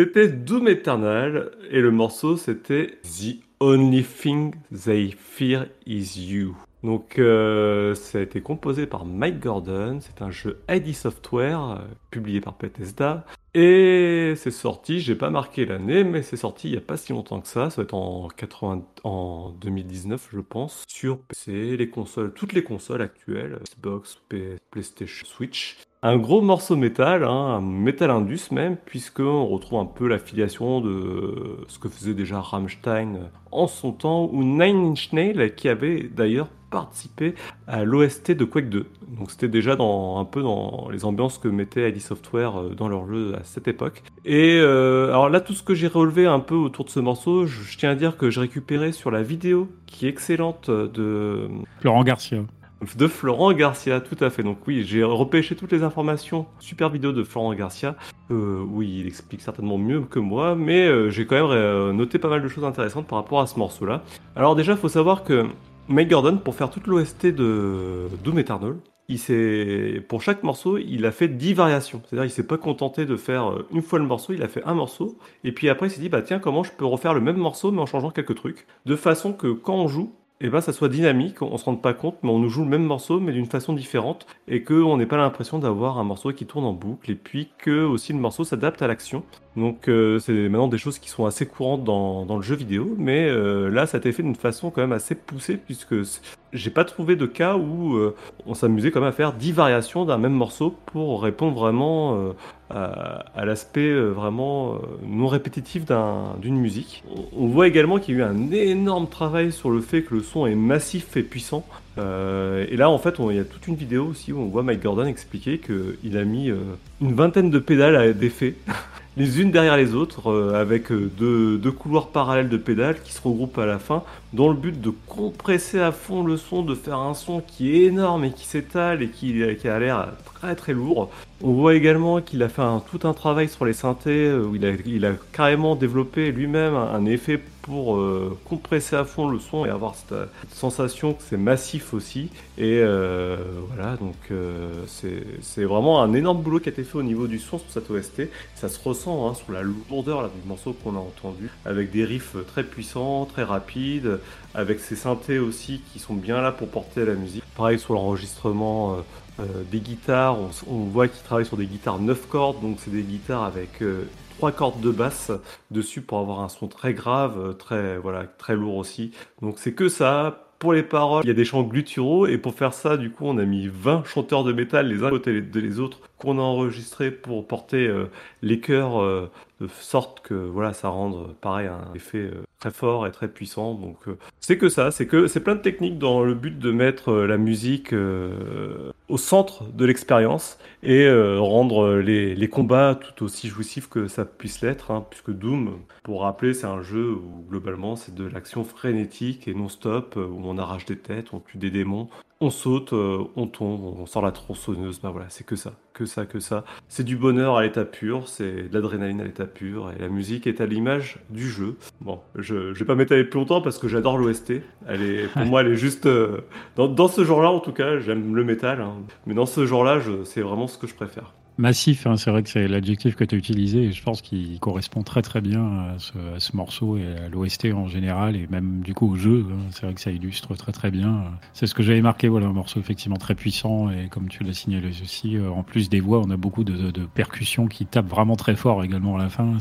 C'était Doom Eternal et le morceau c'était The Only Thing They Fear Is You. Donc euh, ça a été composé par Mike Gordon, c'est un jeu ID Software euh, publié par Bethesda et c'est sorti, j'ai pas marqué l'année mais c'est sorti il y a pas si longtemps que ça, ça va être en 80 en 2019 je pense sur PC, les consoles, toutes les consoles actuelles, Xbox, PS, PlayStation, Switch. Un gros morceau métal, hein, un métal indus même, puisqu'on retrouve un peu l'affiliation de ce que faisait déjà Rammstein en son temps, ou Nine Inch Nails, qui avait d'ailleurs participé à l'OST de Quake 2. Donc c'était déjà dans, un peu dans les ambiances que mettait ID Software euh, dans leur jeu à cette époque. Et euh, alors là, tout ce que j'ai relevé un peu autour de ce morceau, je, je tiens à dire que j'ai récupéré sur la vidéo qui est excellente de Florent Garcia. De Florent Garcia, tout à fait. Donc oui, j'ai repêché toutes les informations. Super vidéo de Florent Garcia. Euh, oui, il explique certainement mieux que moi, mais euh, j'ai quand même euh, noté pas mal de choses intéressantes par rapport à ce morceau-là. Alors déjà, il faut savoir que Mike Gordon, pour faire toute l'OST de Doom Eternal, il pour chaque morceau, il a fait 10 variations. C'est-à-dire, il s'est pas contenté de faire une fois le morceau, il a fait un morceau. Et puis après, il s'est dit, bah tiens, comment je peux refaire le même morceau, mais en changeant quelques trucs. De façon que quand on joue, eh ben, ça soit dynamique, on se rende pas compte, mais on nous joue le même morceau, mais d'une façon différente, et qu'on n'ait pas l'impression d'avoir un morceau qui tourne en boucle, et puis que aussi le morceau s'adapte à l'action. Donc euh, c'est maintenant des choses qui sont assez courantes dans, le jeu vidéo, mais euh, là ça a été fait d'une façon quand même assez poussée, puisque j'ai pas trouvé de cas où euh, on s'amusait quand même à faire 10 variations d'un même morceau pour répondre vraiment à, l'aspect vraiment non répétitif d'un- d'une musique. On, voit également qu'il y a eu un énorme travail sur le fait que le son est massif et puissant. Et là, en fait, il y a toute une vidéo aussi où on voit Mike Gordon expliquer qu'il a mis une vingtaine de pédales à d'effets, les unes derrière les autres, euh, avec euh, deux, couloirs parallèles de pédales qui se regroupent à la fin, dans le but de compresser à fond le son, de faire un son qui est énorme et qui s'étale et qui, qui a l'air très très lourd. On voit également qu'il a fait un- tout un travail sur les synthés, euh, où il a, carrément développé lui-même un, effet pour euh, compresser à fond le son et avoir cette, euh, sensation que c'est massif aussi. Et voilà, donc c'est vraiment un énorme boulot qui a été fait au niveau du son sur cette OST. Ça se ressent hein, sur la lourdeur du morceau qu'on a entendu, avec des riffs très puissants, très rapides, avec ces synthés aussi qui sont bien là pour porter la musique. Pareil sur l'enregistrement. Euh, euh, des guitares, on, voit qu'il travaille sur des guitares 9 cordes, donc c'est des guitares avec euh, trois cordes de basse dessus pour avoir un son très grave, euh, très voilà, très lourd aussi. Donc c'est que ça. Pour les paroles, il y a des chants gutturaux et pour faire ça, du coup, on a mis 20 chanteurs de métal les uns à côté de les autres qu'on a enregistrés pour porter euh, les chœurs euh, de sorte que voilà, ça rende euh, pareil un effet très fort et très puissant. Donc c'est que ça, c'est que c'est plein de techniques dans le but de mettre la musique au centre de l'expérience et rendre les, les combats tout aussi jouissifs que ça puisse l'être, hein, puisque Doom, pour rappeler, c'est un jeu où globalement c'est de l'action frénétique et non-stop, où on arrache des têtes, on tue des démons, on saute, euh, on tombe, on sort la tronçonneuse, bah voilà, c'est que ça, que ça, que ça. C'est du bonheur à l'état pur, c'est de l'adrénaline à l'état pur, et la musique est à l'image du jeu. Bon, je, je vais pas m'étaler plus longtemps parce que j'adore l'OST. Elle est, pour moi, elle est juste euh, dans, dans ce genre-là en tout cas. J'aime le métal, hein, mais dans ce genre-là, c'est vraiment ce que je préfère. Massif, hein, c'est vrai que c'est l'adjectif que tu as utilisé et je pense qu'il correspond très très bien à ce, à ce morceau et à l'OST en général et même du coup au jeu. hein. C'est vrai que ça illustre très très bien. C'est ce que j'avais marqué, voilà, un morceau effectivement très puissant et comme tu l'as signalé aussi, euh, en plus des voix, on a beaucoup de, de percussions qui tapent vraiment très fort également à la fin.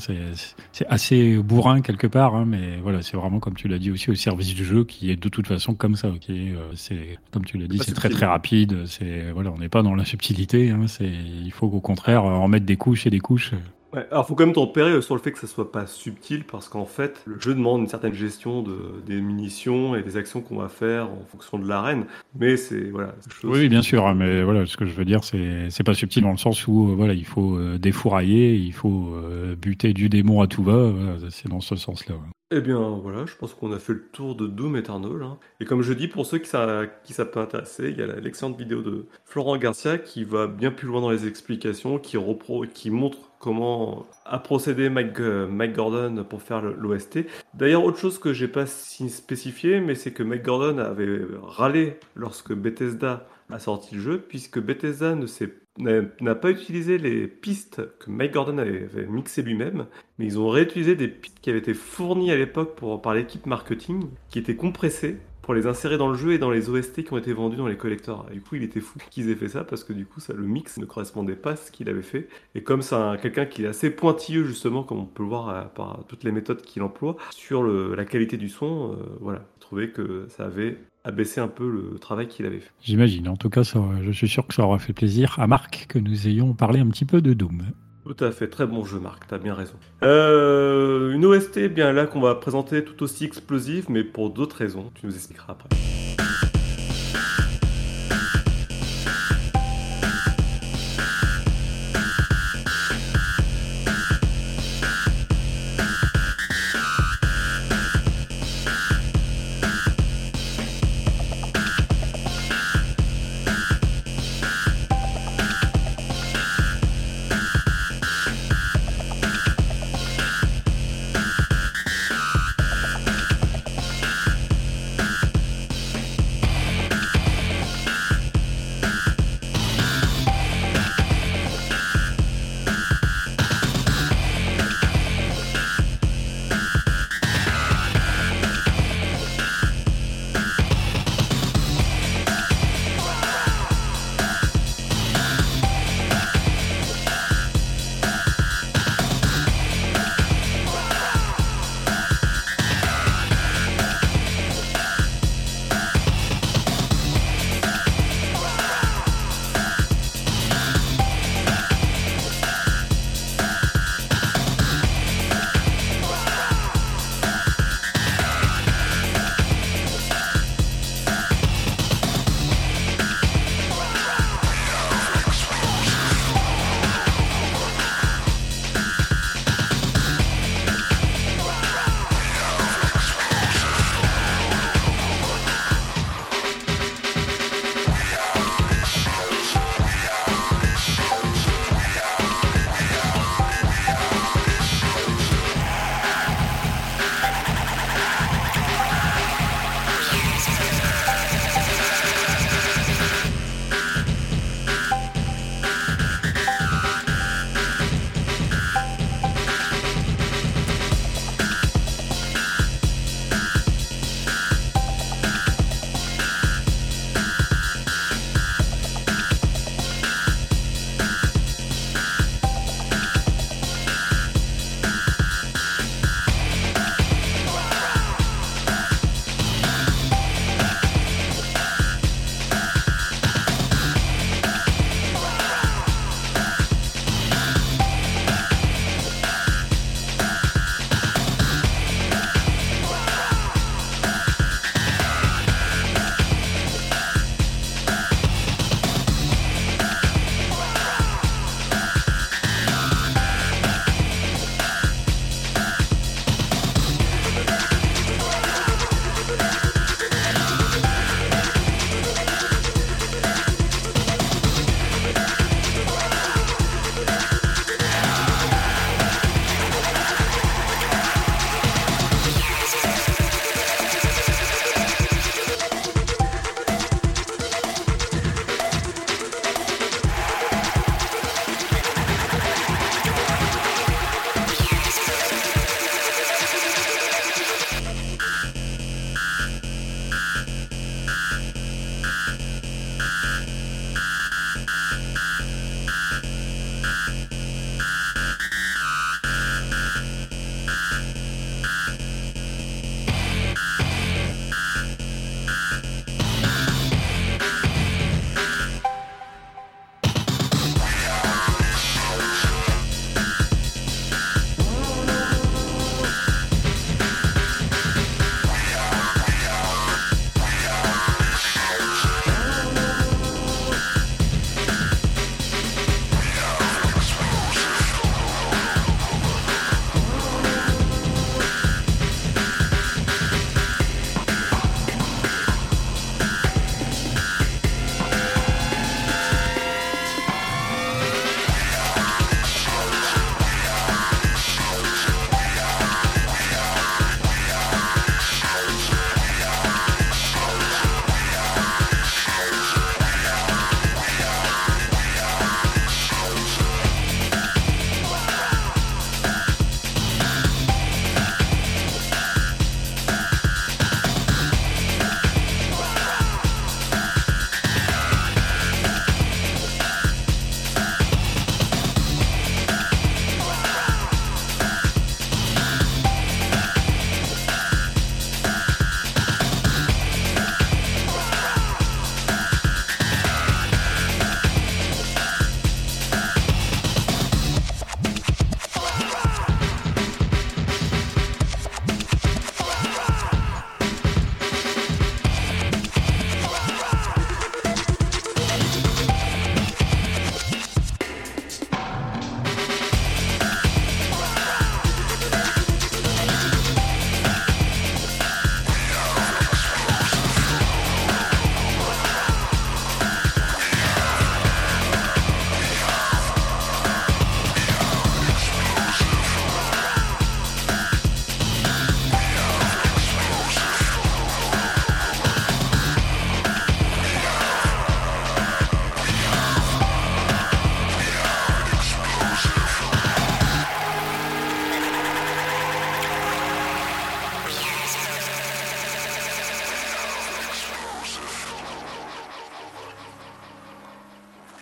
C'est assez bourrin quelque part, hein, mais voilà, c'est vraiment comme tu l'as dit aussi au service du jeu qui est de toute façon comme ça. ok Euh, c'est comme tu l'as dit, c'est très très rapide. C'est voilà, on n'est pas dans la subtilité. C'est il faut qu'au contraire en mettre des couches et des couches. Ouais, alors faut quand même tempérer euh, sur le fait que ça soit pas subtil parce qu'en fait le jeu demande une certaine gestion de, des munitions et des actions qu'on va faire en fonction de l'arène mais c'est voilà chose- Oui, bien sûr, hein, mais voilà, ce que je veux dire, c'est c'est pas subtil dans le sens où euh, voilà, il faut euh, défourailler, il faut euh, buter du démon à tout va. voilà, c'est dans ce sens-là. ouais. Eh bien voilà, je pense qu'on a fait le tour de Doom Eternal. hein. Et comme je dis, pour ceux qui ça, qui ça peut intéresser, il y a l'excellente vidéo de Florent Garcia qui va bien plus loin dans les explications, qui, repro, qui montre comment a procédé Mike, euh, Gordon pour faire l'OST. D'ailleurs, autre chose que j'ai pas si spécifié, mais c'est que Mike Gordon avait râlé lorsque Bethesda a sorti le jeu, puisque Bethesda ne s'est n'a pas utilisé les pistes que Mike Gordon avait, mixées lui-même, mais ils ont réutilisé des pistes qui avaient été fournies à l'époque par l'équipe marketing, qui étaient compressées pour les insérer dans le jeu et dans les OST qui ont été vendus dans les collectors. Et du coup, il était fou qu'ils aient fait ça parce que du coup, ça, le mix ne correspondait pas à ce qu'il avait fait. Et comme c'est un- quelqu'un qui est assez pointilleux, justement, comme on peut le voir à- par toutes les méthodes qu'il emploie, sur la qualité du son, euh, voilà, je trouvais que ça avait abaissé un peu le travail qu'il avait fait. J'imagine. En tout cas, ça, je suis sûr que ça aura fait plaisir à Marc que nous ayons parlé un petit peu de Doom. Tout à fait, très bon jeu Marc, t'as bien raison. Euh, une OST, bien là qu'on va présenter tout aussi explosive, mais pour d'autres raisons, tu nous expliqueras après.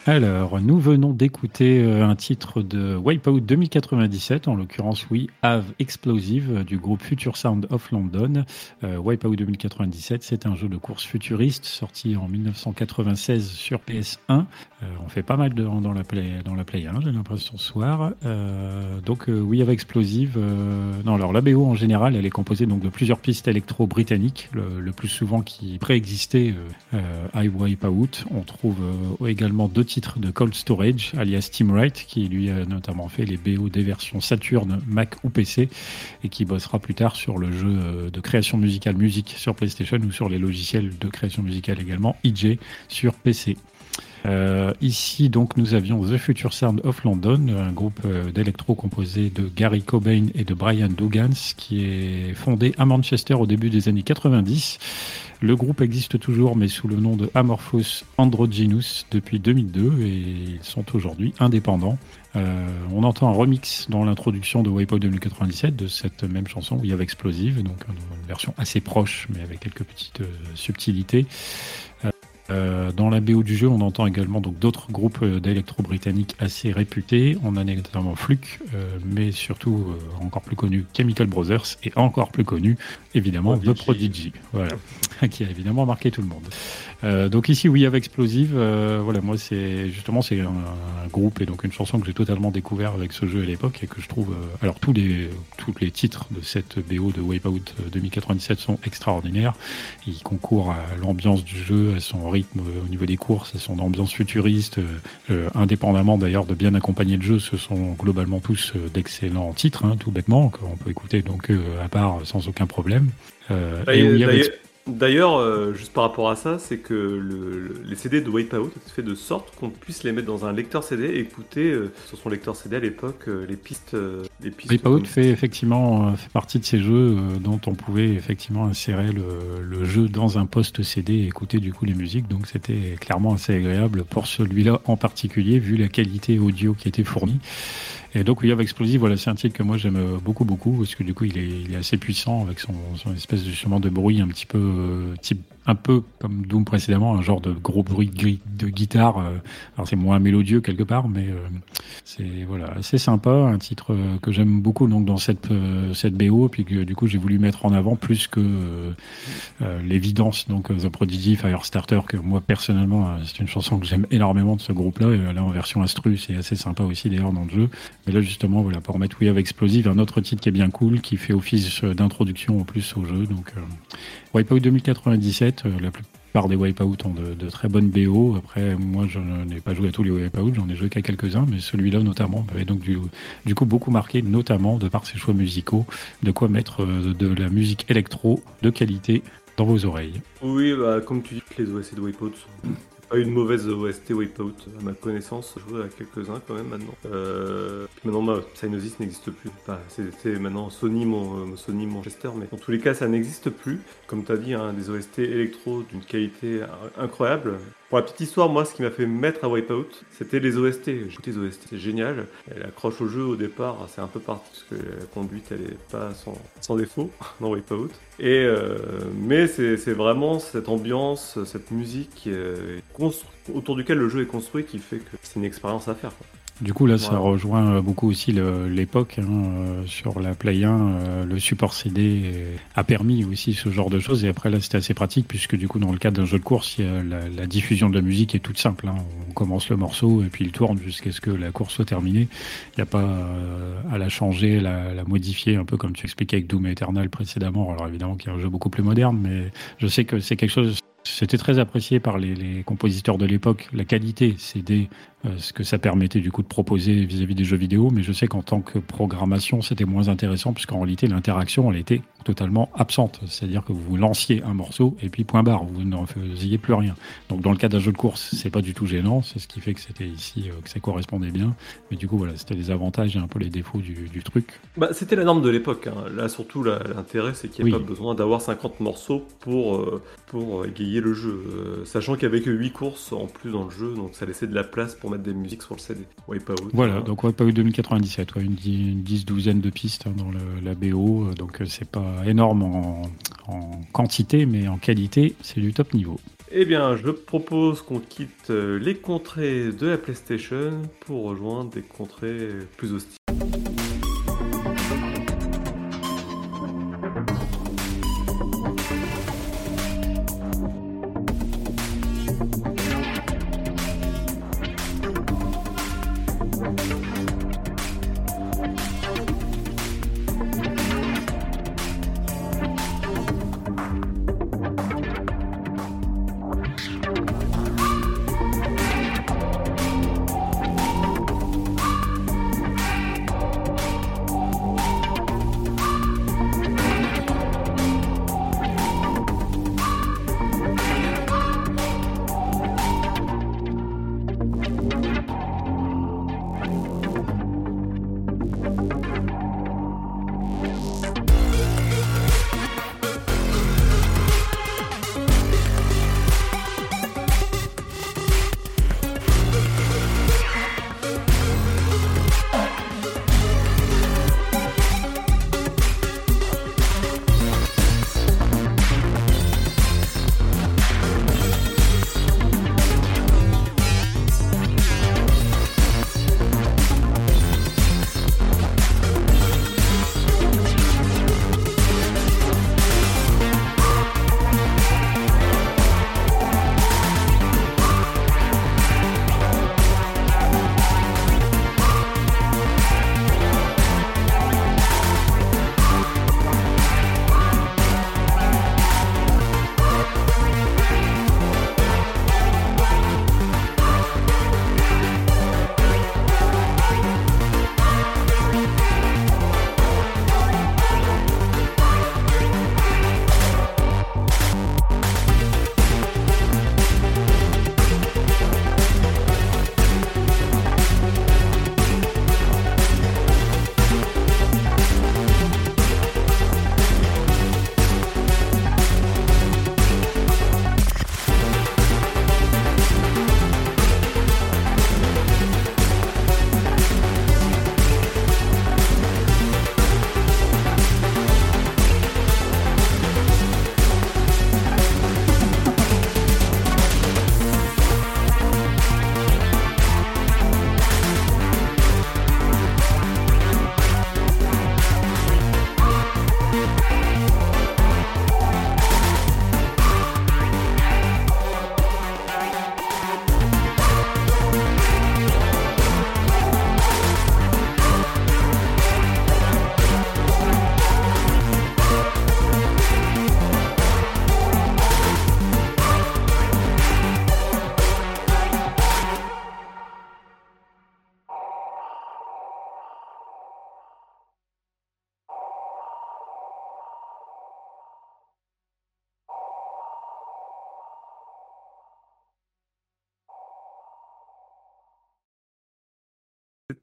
Alors, nous venons d'écouter euh, un titre de Wipeout 2097, en l'occurrence, oui, Have Explosive du groupe Future Sound of London. Euh, Wipeout 2097, c'est un jeu de course futuriste sorti en 1996 sur PS1. Euh, on fait pas mal de, dans la Play, dans la Play 1, j'ai l'impression ce soir. Euh, donc, oui, Have Explosive. non, alors la BO en général, elle est composée donc de plusieurs pistes électro-britanniques, le, plus souvent qui préexistaient I Wipeout. On trouve également deux titres de Cold Storage, alias Tim Wright, qui lui a notamment fait les BO des versions Saturn, Mac ou PC, et qui bossera plus tard sur le jeu euh, de création musicale musique sur PlayStation ou sur les logiciels de création musicale également, EJ, sur PC. Euh, ici, donc, nous avions The Future Sound of London, un groupe euh, d'électro composé de Gary Cobain et de Brian Dugans, qui est fondé à Manchester au début des années 90. Le groupe existe toujours, mais sous le nom de Amorphous Androgynous depuis 2002, et ils sont aujourd'hui indépendants. Euh, on entend un remix dans l'introduction de Wipeout 2097 de cette même chanson où il y avait Explosive, donc une version assez proche, mais avec quelques petites subtilités. Euh, dans la BO du jeu, on entend également donc d'autres groupes euh, d'électro-britanniques assez réputés. On a notamment Fluke, euh, mais surtout encore plus connu Chemical Brothers et encore plus connu évidemment The Prodigy. Prodigy, voilà, qui a évidemment marqué tout le monde. Euh, donc ici, oui, avec Explosive, euh, voilà, moi c'est justement c'est un, un groupe et donc une chanson que j'ai totalement découvert avec ce jeu à l'époque et que je trouve, euh, alors tous les tous les titres de cette BO de Wipeout euh, 2097 sont extraordinaires. Ils concourent à l'ambiance du jeu, à son rythme euh, au niveau des courses, à son ambiance futuriste, euh, euh, indépendamment d'ailleurs de bien accompagner le jeu. Ce sont globalement tous euh, d'excellents titres, hein, tout bêtement, qu'on peut écouter donc euh, à part sans aucun problème. Euh, D'ailleurs- euh, juste par rapport à ça, c'est que le- le- les CD de Wipeout étaient faits de sorte qu'on puisse les mettre dans un lecteur CD et écouter euh, sur son lecteur CD à l'époque les pistes. les pistes Wipeout comme- fait effectivement fait partie de ces jeux dont on pouvait effectivement insérer le, le jeu dans un poste CD et écouter du coup les musiques. Donc c'était clairement assez agréable pour celui-là en particulier vu la qualité audio qui était fournie. Et donc We Have Explosive, voilà, c'est un titre que moi j'aime euh, beaucoup beaucoup parce que du coup il est, assez puissant avec son, son espèce de justement de bruit un petit peu euh, type un peu comme Doom précédemment, un genre de gros bruit de, gui- de guitare. euh, alors c'est moins mélodieux quelque part, mais euh, c'est voilà assez sympa, un titre euh, que j'aime beaucoup donc dans cette cette BO, puis que du coup j'ai voulu mettre en avant plus que l'évidence donc The Prodigy Firestarter que moi personnellement c'est une chanson que j'aime énormément de ce groupe-là là en version instru c'est assez sympa aussi d'ailleurs dans le jeu. Mais là justement voilà pour mettre We Have Explosive, un autre titre qui est bien cool, qui fait office d'introduction en plus au jeu donc euh, Wipeout 2097, euh, la plupart des Wipeout ont de, très bonnes BO. Après, moi, je n'ai pas joué à tous les Wipeout, j'en ai joué qu'à quelques-uns, mais celui-là notamment m'avait donc du, coup beaucoup marqué, notamment de par ses choix musicaux, de quoi mettre euh, de la musique électro de qualité dans vos oreilles. Oui, bah, comme tu dis, les OST de Wipeout sont pas une mauvaise OST Wipeout à ma connaissance. Je joue à quelques-uns quand même maintenant. Euh, maintenant, bah, Psygnosis n'existe plus. Enfin, C'était maintenant Sony, mon, euh, Sony Manchester, mais dans tous les cas, ça n'existe plus. Comme tu as dit, hein, des OST électro d'une qualité in- incroyable. Pour la petite histoire, moi, ce qui m'a fait mettre à Wipeout, c'était les OST. J'ai écouté les OST, c'est génial. Elle accroche au jeu au départ, c'est un peu parti parce que la conduite, elle est pas sans, défaut dans Wipeout. Et euh, mais c'est vraiment cette ambiance, cette musique autour duquel le jeu est construit qui fait que c'est une expérience à faire. Du coup, là, ça rejoint euh, beaucoup aussi l'époque. hein, euh, sur la Play 1, euh, le support CD a permis aussi ce genre de choses. Et après, là, c'était assez pratique puisque du coup, dans le cadre d'un jeu de course, la, la diffusion de la musique est toute simple. hein. On commence le morceau et puis il tourne jusqu'à ce que la course soit terminée. Il n'y a pas à la changer, la, la modifier, un peu comme tu expliquais avec Doom Eternal précédemment. Alors évidemment, qu'il y a un jeu beaucoup plus moderne, mais je sais que c'est quelque chose. C'était très apprécié par les, les compositeurs de l'époque, la qualité CD, ce que ça permettait du coup de proposer vis-à-vis des jeux vidéo, mais je sais qu'en tant que programmation, c'était moins intéressant puisqu'en réalité l'interaction, elle était totalement absente. C'est-à-dire que vous lanciez un morceau et puis point barre, vous n'en faisiez plus rien. Donc dans le cas d'un jeu de course, c'est pas du tout gênant, c'est ce qui fait que c'était ici euh, que ça correspondait bien. Mais du coup voilà, c'était les avantages et un peu les défauts du, du truc. Bah, c'était la norme de l'époque. hein. Là, surtout, l'intérêt, c'est qu'il n'y a Oui. pas besoin d'avoir 50 morceaux pour, euh, pour égayer le jeu. Euh, sachant qu'il y avait que 8 courses en plus dans le jeu, donc ça laissait de la place pour mettre des musiques sur le CD. Wipeout. Voilà, hein. donc Wipeout 2097, ouais, une, dix- une dix douzaine de pistes hein, dans le- la BO, euh, donc euh, c'est pas énorme en, en quantité, mais en qualité, c'est du top niveau. Eh bien, je propose qu'on quitte euh, les contrées de la PlayStation pour rejoindre des contrées plus hostiles.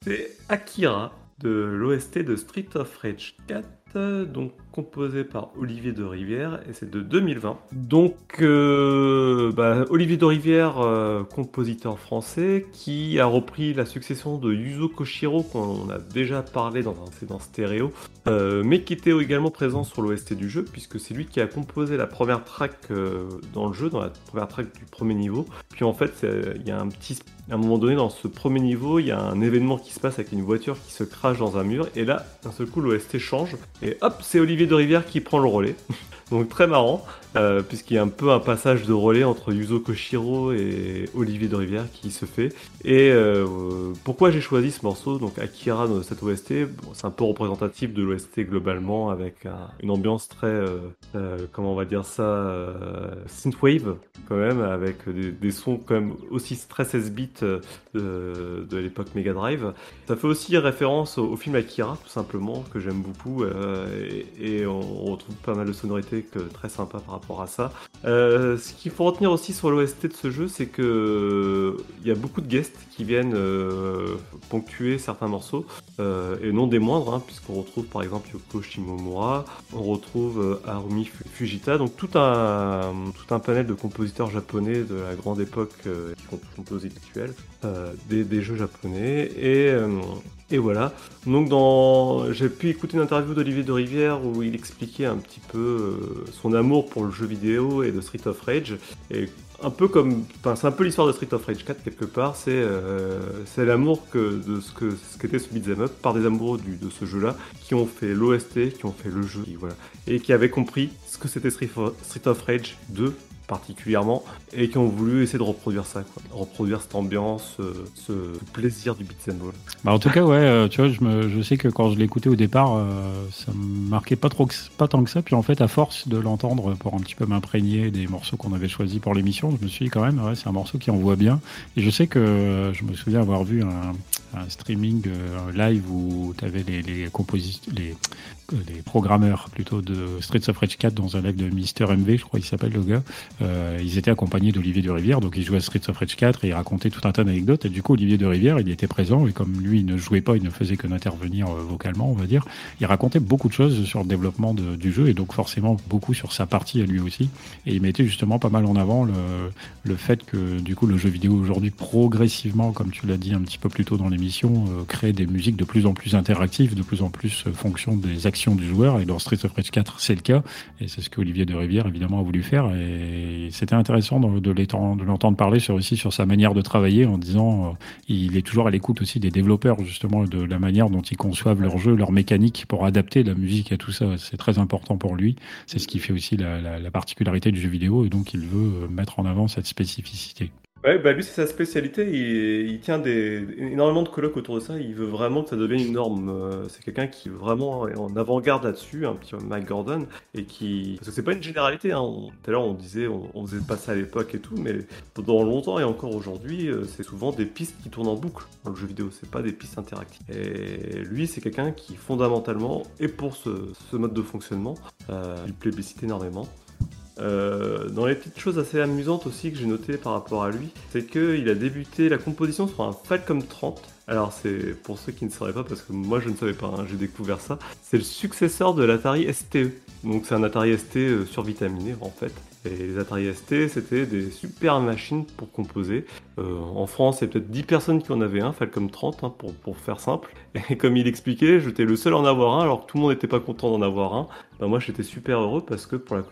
C'était Akira de l'OST de Street of Rage 4, donc composé par Olivier de Rivière et c'est de 2020. Donc euh, bah, Olivier de Rivière, euh, compositeur français, qui a repris la succession de Yuzo Koshiro qu'on a déjà parlé dans un dans stéréo, euh, mais qui était également présent sur l'OST du jeu puisque c'est lui qui a composé la première track dans le jeu, dans la première track du premier niveau. Puis en fait, il y a un petit à un moment donné, dans ce premier niveau, il y a un événement qui se passe avec une voiture qui se crache dans un mur, et là, d'un seul coup, l'OST change, et hop, c'est Olivier de Rivière qui prend le relais. Donc très marrant, euh, puisqu'il y a un peu un passage de relais entre Yuzo Koshiro et Olivier de Rivière qui se fait. Et euh, pourquoi j'ai choisi ce morceau, donc Akira de cette OST C'est un peu représentatif de l'OST globalement, avec un- une ambiance très, euh, comment on va dire ça, synthwave quand même, avec des, sons quand même aussi très 16 bits de, l'époque Mega Drive. Ça fait aussi référence au, film Akira, tout simplement, que j'aime beaucoup, et on retrouve pas mal de sonorités très sympa par rapport à ça. Euh, ce qu'il faut retenir aussi sur l'OST de ce jeu, c'est que euh, il y a beaucoup de guests qui viennent euh, ponctuer certains morceaux, et non des moindres, hein, puisqu'on retrouve par exemple Yoko Shimomura, on retrouve Harumi Fu- Fujita, donc tout un, panel de compositeurs japonais de la grande époque qui composent actuelle, des, des jeux japonais, et Et voilà. Donc dans, j'ai pu écouter une interview d'Olivier de Rivière où il expliquait un petit peu euh, son amour pour le jeu vidéo et de Street of Rage. Et un peu comme, enfin c'est un peu l'histoire de Street of Rage 4 quelque part. C'est euh, l'amour de ce que ce qu'était ce beat'em up par des amoureux de ce jeu-là qui ont fait l'OST, qui ont fait le jeu, et qui avaient compris ce que c'était Street of Rage 2 particulièrement et qui ont voulu essayer de reproduire ça, quoi. reproduire cette ambiance, euh, ce plaisir du beat'em all. Bah, en tout cas, ouais, euh, tu vois, je, sais que quand je l'écoutais au départ, euh, ça me marquait pas trop, pas tant que ça. Puis en fait, à force de l'entendre pour un petit peu m'imprégner des morceaux qu'on avait choisis pour l'émission, je me suis dit quand même, ouais, c'est un morceau qui envoie bien. Et je sais que euh, je me souviens avoir vu un, un streaming live où tu avais les, les, les programmeurs plutôt de Streets of Rage 4 dans un live de Mister MV, je crois qu'il s'appelle le gars. Euh, ils étaient accompagnés d'Olivier de Rivière, donc il jouait à Streets of Rage 4 et il racontait tout un tas d'anecdotes. Et du coup, Olivier de Rivière, il était présent et comme lui, il ne jouait pas, il ne faisait que d'intervenir euh, vocalement, on va dire. Il racontait beaucoup de choses sur le développement du jeu et donc forcément beaucoup sur sa partie à lui aussi. Et il mettait justement pas mal en avant le, le fait que du coup le jeu vidéo aujourd'hui progressivement, comme tu l'as dit un petit peu plus tôt dans l'émission, euh, crée des musiques de plus en plus interactives, de plus en plus euh, fonction des actions du joueur. Et dans Street of Rage 4, c'est le cas. Et c'est ce que Olivier de Rivière évidemment a voulu faire. Et c'était intéressant de, l'entendre parler sur aussi sur sa manière de travailler en disant euh, il est toujours à l'écoute aussi des développeurs justement de la manière dont ils conçoivent leur jeu, leur mécanique pour adapter la musique à tout ça. C'est très important pour lui. C'est ce qui fait aussi la particularité du jeu vidéo et donc il veut euh, mettre en avant cette spécificité. Ouais, bah lui c'est sa spécialité, il, tient énormément de colloques autour de ça, il veut vraiment que ça devienne une norme. Euh, C'est quelqu'un qui vraiment est en avant-garde là-dessus, un Mike Gordon, et qui... Parce que c'est pas une généralité, hein. Tout à l'heure on disait on, faisait pas ça à l'époque et tout, mais pendant longtemps et encore aujourd'hui, euh, c'est souvent des pistes qui tournent en boucle dans le jeu vidéo, c'est pas des pistes interactives. Et lui c'est quelqu'un qui fondamentalement, et pour ce, ce mode de fonctionnement, euh, il plébiscite énormément. Euh, dans les petites choses assez amusantes aussi que j'ai notées par rapport à lui, c'est qu'il a débuté la composition sur un Falcom 30. Alors c'est pour ceux qui ne sauraient pas, parce que moi je ne savais pas, hein, j'ai découvert ça. C'est le successeur de l'Atari STE. Donc c'est un Atari ST euh, survitaminé en fait. Et les Atari ST c'était des super machines pour composer. Euh, en France il y a peut-être 10 personnes qui en avaient un, Falcom 30 hein, pour, pour faire simple. Et comme il expliquait, j'étais le seul à en avoir un alors que tout le monde n'était pas content d'en avoir un. Ben, moi j'étais super heureux parce que pour, la,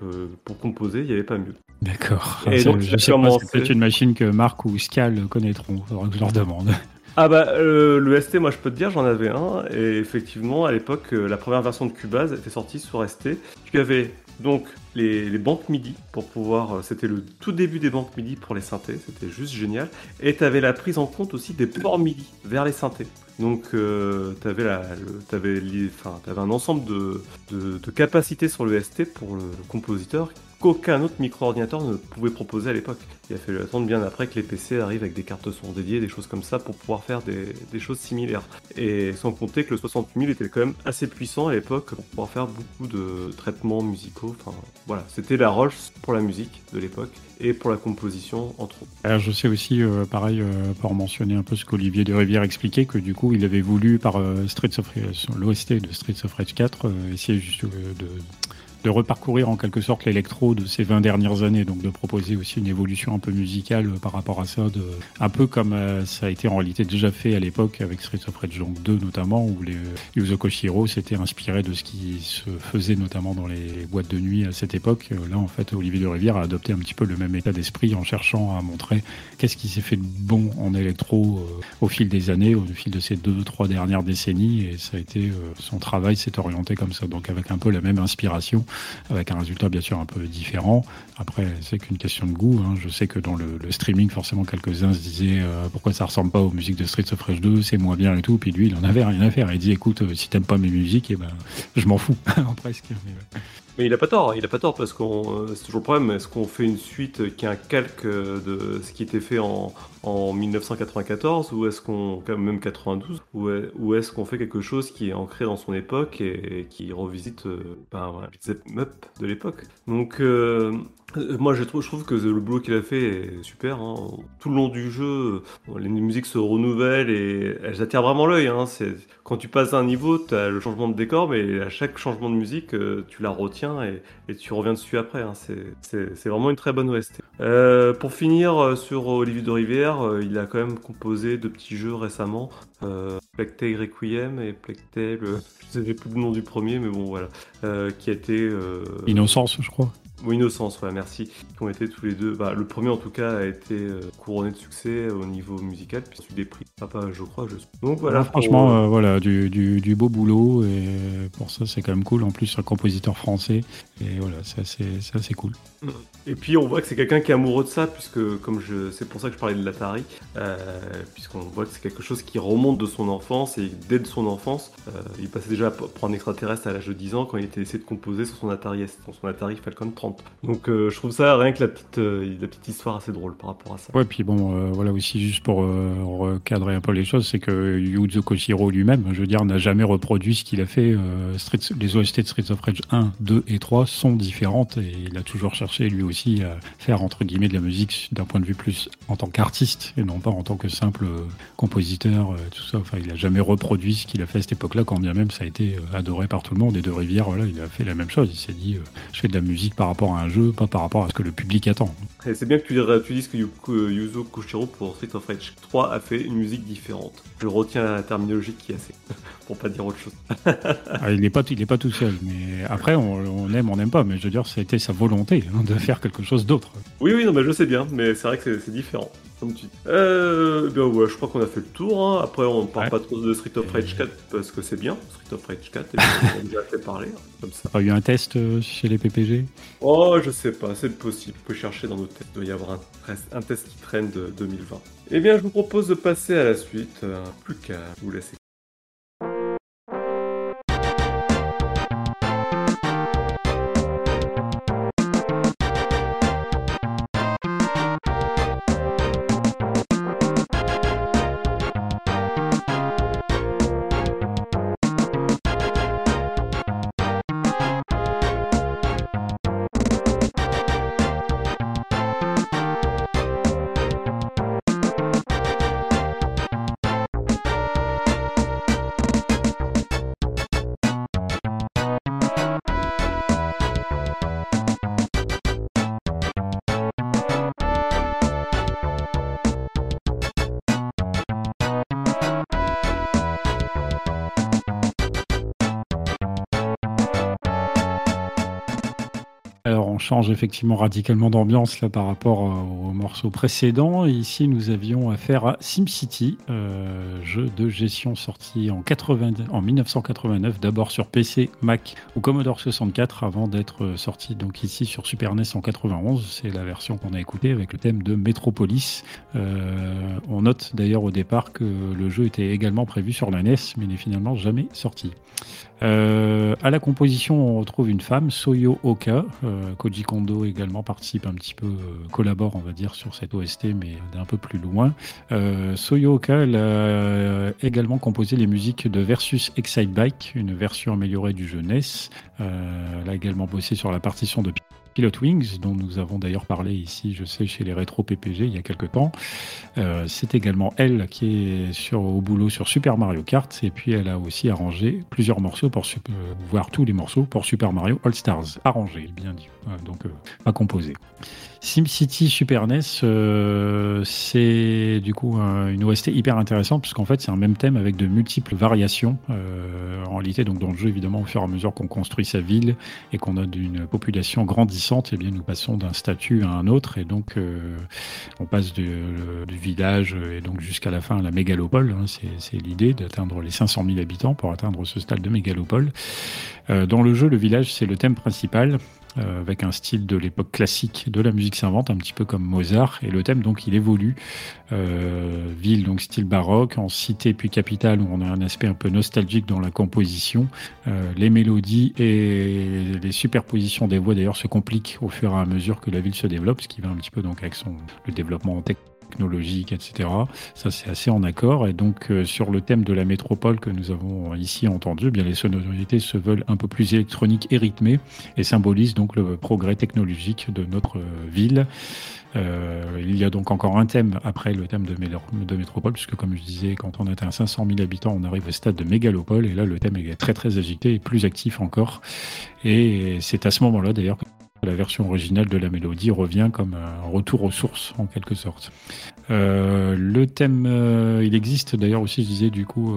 pour composer il n'y avait pas mieux. D'accord. Et donc, c'est peut-être une machine que Marc ou Scal connaîtront. Faudra que je leur demande. Ah bah euh, le ST, moi je peux te dire, j'en avais un et effectivement à l'époque euh, la première version de Cubase était sortie sur ST. Tu avais donc les, banques MIDI pour pouvoir, euh, c'était le tout début des banques MIDI pour les synthés, c'était juste génial. Et tu avais la prise en compte aussi des ports MIDI vers les synthés. Donc tu avais, un ensemble de, capacités sur le ST pour le compositeur qu'aucun autre micro-ordinateur ne pouvait proposer à l'époque. Il a fallu attendre bien après que les PC arrivent avec des cartes son dédiées, des choses comme ça, pour pouvoir faire des, choses similaires. Et sans compter que le 68 000 était quand même assez puissant à l'époque pour pouvoir faire beaucoup de traitements musicaux. Enfin, voilà, c'était la Rolls pour la musique de l'époque et pour la composition entre autres. Alors, je sais aussi, euh, pareil, euh, pour mentionner un peu ce qu'Olivier de Rivière expliquait, que du coup, il avait voulu, par euh, Streets of l'OST de Streets of Rage 4, euh, essayer juste de, de reparcourir en quelque sorte l'électro de ces 20 dernières années, donc de proposer aussi une évolution un peu musicale euh, par rapport à ça, de, un peu comme euh, ça a été en réalité déjà fait à l'époque avec Streets of Rage donc 2 notamment, où les Yuzo Koshiro s'était inspiré de ce qui se faisait notamment dans les boîtes de nuit à cette époque. Euh, Là, en fait, Olivier de Rivière a adopté un petit peu le même état d'esprit en cherchant à montrer qu'est-ce qui s'est fait de bon en électro au fil des années, au fil de ces deux, trois dernières décennies, et ça a été son travail s'est orienté comme ça, donc avec un peu la même inspiration, avec un résultat bien sûr un peu différent. Après, c'est qu'une question de goût. hein. Je sais que dans le, le streaming, forcément, quelques-uns se disaient euh, pourquoi ça ressemble pas aux musiques de Streets of Rage 2, c'est moins bien et tout. Puis lui, il en avait rien à faire. Il dit écoute, euh, si t'aimes pas mes musiques, et ben, je m'en fous, presque. Mais il a pas tort, il a pas tort parce qu'on euh, c'est toujours le problème. Est-ce qu'on fait une suite qui est un calque de ce qui était fait en, en 1994 ou est-ce qu'on même 92 ou est- ou est-ce qu'on fait quelque chose qui est ancré dans son époque et, qui revisite euh, ben, voilà, le beat'em up de l'époque. Donc euh, moi je trouve, que le boulot qu'il a fait est super. hein. Tout le long du jeu, euh, les musiques se renouvellent et elles attirent vraiment l'œil. hein. Quand tu passes un niveau, tu as le changement de décor, mais à chaque changement de musique, euh, tu la retiens et, tu reviens dessus après. hein. C'est- vraiment une très bonne OST. Euh, pour finir euh, sur Olivier de Rivière, euh, il a quand même composé de petits jeux récemment. Euh, Tale Requiem et euh, je sais plus le nom du premier, mais bon voilà, euh, qui a été euh, Innocence, je crois. Ou Innocence, ouais, merci. Qui ont été tous les deux. Bah, le premier, en tout cas, a été euh, couronné de succès au niveau musical, puis des prix. Papa, je crois. Je... Donc voilà. Franchement, euh, euh, voilà, du, du, du beau boulot et pour ça, c'est quand même cool. En plus, un compositeur français et voilà, c'est assez, cool. Et puis, on voit que c'est quelqu'un qui est amoureux de ça, puisque, comme je, c'est pour ça que je parlais de l'Atari, euh, puisqu'on voit que c'est quelque chose qui remonte de son enfance et dès de son enfance, euh, il passait déjà pour prendre extraterrestre à l'âge de 10 ans quand il était essayé de composer sur son Atari sur son Atari Falcon 30. Donc, euh, je trouve ça rien que la petite, la petite histoire assez drôle par rapport à ça. Ouais, puis bon, voilà aussi juste pour recadrer un peu les choses, c'est que Yuzo Koshiro lui-même, je veux dire, n'a jamais reproduit ce qu'il a fait. Street, les OST de Streets of Rage 1, 2 et 3 sont différentes et il a toujours cherché lui aussi à faire entre guillemets de la musique d'un point de vue plus en tant qu'artiste et non pas en tant que simple euh, compositeur, euh, tout ça. Enfin, il a jamais reproduit ce qu'il a fait à cette époque-là, quand bien même ça a été euh, adoré par tout le monde. Et De Rivière, voilà, il a fait la même chose. Il s'est dit, je fais de la musique par rapport à un jeu, pas par rapport à ce que le public attend. C'est bien que tu, tu dises que Yuzo Koshiro pour Street of Rage 3 a fait une musique différente. Je retiens la terminologie qui est assez, pour pas dire autre chose. Ah, il n'est pas, il est pas tout seul, mais après on, on aime, on n'aime pas. Mais je veux dire, a été sa volonté hein, de faire quelque chose d'autre. Oui, oui, non, mais je sais bien, mais c'est vrai que c'est- différent. Comme tu dis. Euh, bien ouais, je crois qu'on a fait le tour. hein. Après, on parle Ouais. pas trop de Street of Rage 4 parce que c'est bien. Street of Rage 4, et puis on a déjà fait parler, hein, comme ça. T'as pas eu un test euh, chez les PPG Oh, je sais pas, c'est possible. On peut chercher dans nos tests. Il doit y avoir un, test- un test qui traîne de 2020. Eh bien, je vous propose de passer à la suite. Euh, plus qu'à vous laisser. Change effectivement radicalement d'ambiance là par rapport euh, au morceau précédent. Ici nous avions affaire à SimCity, euh, jeu de gestion sorti en, 80 en 1989, d'abord sur PC, Mac ou Commodore 64 avant d'être euh, sorti donc ici sur Super NES en 91. C'est la version qu'on a écoutée avec le thème de Metropolis. On note d'ailleurs au départ que le jeu était également prévu sur la NES mais n'est finalement jamais sorti. Euh, à la composition, on retrouve une femme, Soyo Oka. Euh, Koji Kondo également participe un petit peu, euh, collabore, on va dire, sur cette OST, mais d'un peu plus loin. Euh, Soyo Oka, elle a également composé les musiques de Versus Excite Bike, une version améliorée du jeu NES. Elle a également bossé sur la partition de Pilot Wings, dont nous avons d'ailleurs parlé ici, je sais, chez les rétro PPG il y a quelques temps. Euh, c'est également elle qui est sur, au boulot sur Super Mario Kart, et puis elle a aussi arrangé plusieurs morceaux, pour, euh, voire tous les morceaux pour Super Mario All Stars. Arrangé, bien dit, Ouais, donc euh, pas composé. SimCity Super NES, euh, c'est du coup un- une OST hyper intéressante puisqu'en fait c'est un même thème avec de multiples variations euh, en réalité. Donc dans le jeu évidemment au fur et à mesure qu'on construit sa ville et qu'on a d'une population grandissante, et bien nous passons d'un statut à un autre et donc euh, on passe du, le- du village et donc jusqu'à la fin à la mégalopole. hein. c'est c'est l'idée d'atteindre les 500 000 habitants pour atteindre ce stade de mégalopole. Euh, dans le jeu, le village c'est le thème principal euh, avec un style de l'époque classique de la musique s'invente, un petit peu comme Mozart. Et le thème, donc, il évolue. Euh, ville, donc, style baroque, en cité puis capitale, où on a un aspect un peu nostalgique dans la composition. Euh, les mélodies et les superpositions des voix, d'ailleurs, se compliquent au fur et à mesure que la ville se développe, ce qui va un petit peu, donc, avec son, le développement tec- technologiques, etc. Ça, c'est assez en accord. Et donc, euh, sur le thème de la métropole que nous avons ici entendu, eh bien les sonorités se veulent un peu plus électroniques et rythmées et symbolisent donc le progrès technologique de notre euh, ville. Euh, il y a donc encore un thème après le thème de, métropole, puisque comme je disais, quand on atteint 500 000 habitants, on arrive au stade de mégalopole, et là le thème est très très agité et plus actif encore. Et c'est à ce moment-là d'ailleurs la version originale de la mélodie revient comme un retour aux sources en quelque sorte. Euh, le thème, euh, il existe d'ailleurs aussi, je disais du coup,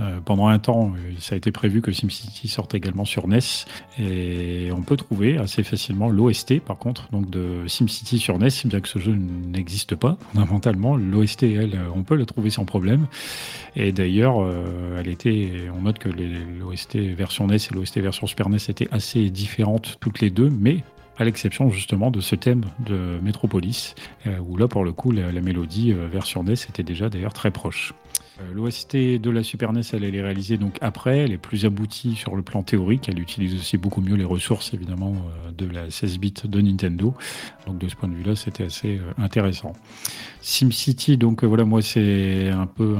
euh, pendant un temps, ça a été prévu que SimCity sorte également sur NES et on peut trouver assez facilement l'OST par contre, donc de SimCity sur NES, bien que ce jeu n'existe pas fondamentalement, l'OST elle, on peut la trouver sans problème. Et d'ailleurs, elle était, on note que l'OST version NES et l'OST version Super NES étaient assez différentes toutes les deux, mais à l'exception justement de ce thème de Metropolis, euh, où là pour le coup la, mélodie euh, version NES était déjà d'ailleurs très proche. Euh, L'OST de la Super NES, elle, est réalisée donc après, elle est plus aboutie sur le plan théorique, elle utilise aussi beaucoup mieux les ressources évidemment euh, de la 16 bits de Nintendo. Donc de ce point de vue-là, c'était assez euh, intéressant. SimCity, donc voilà, moi c'est un peu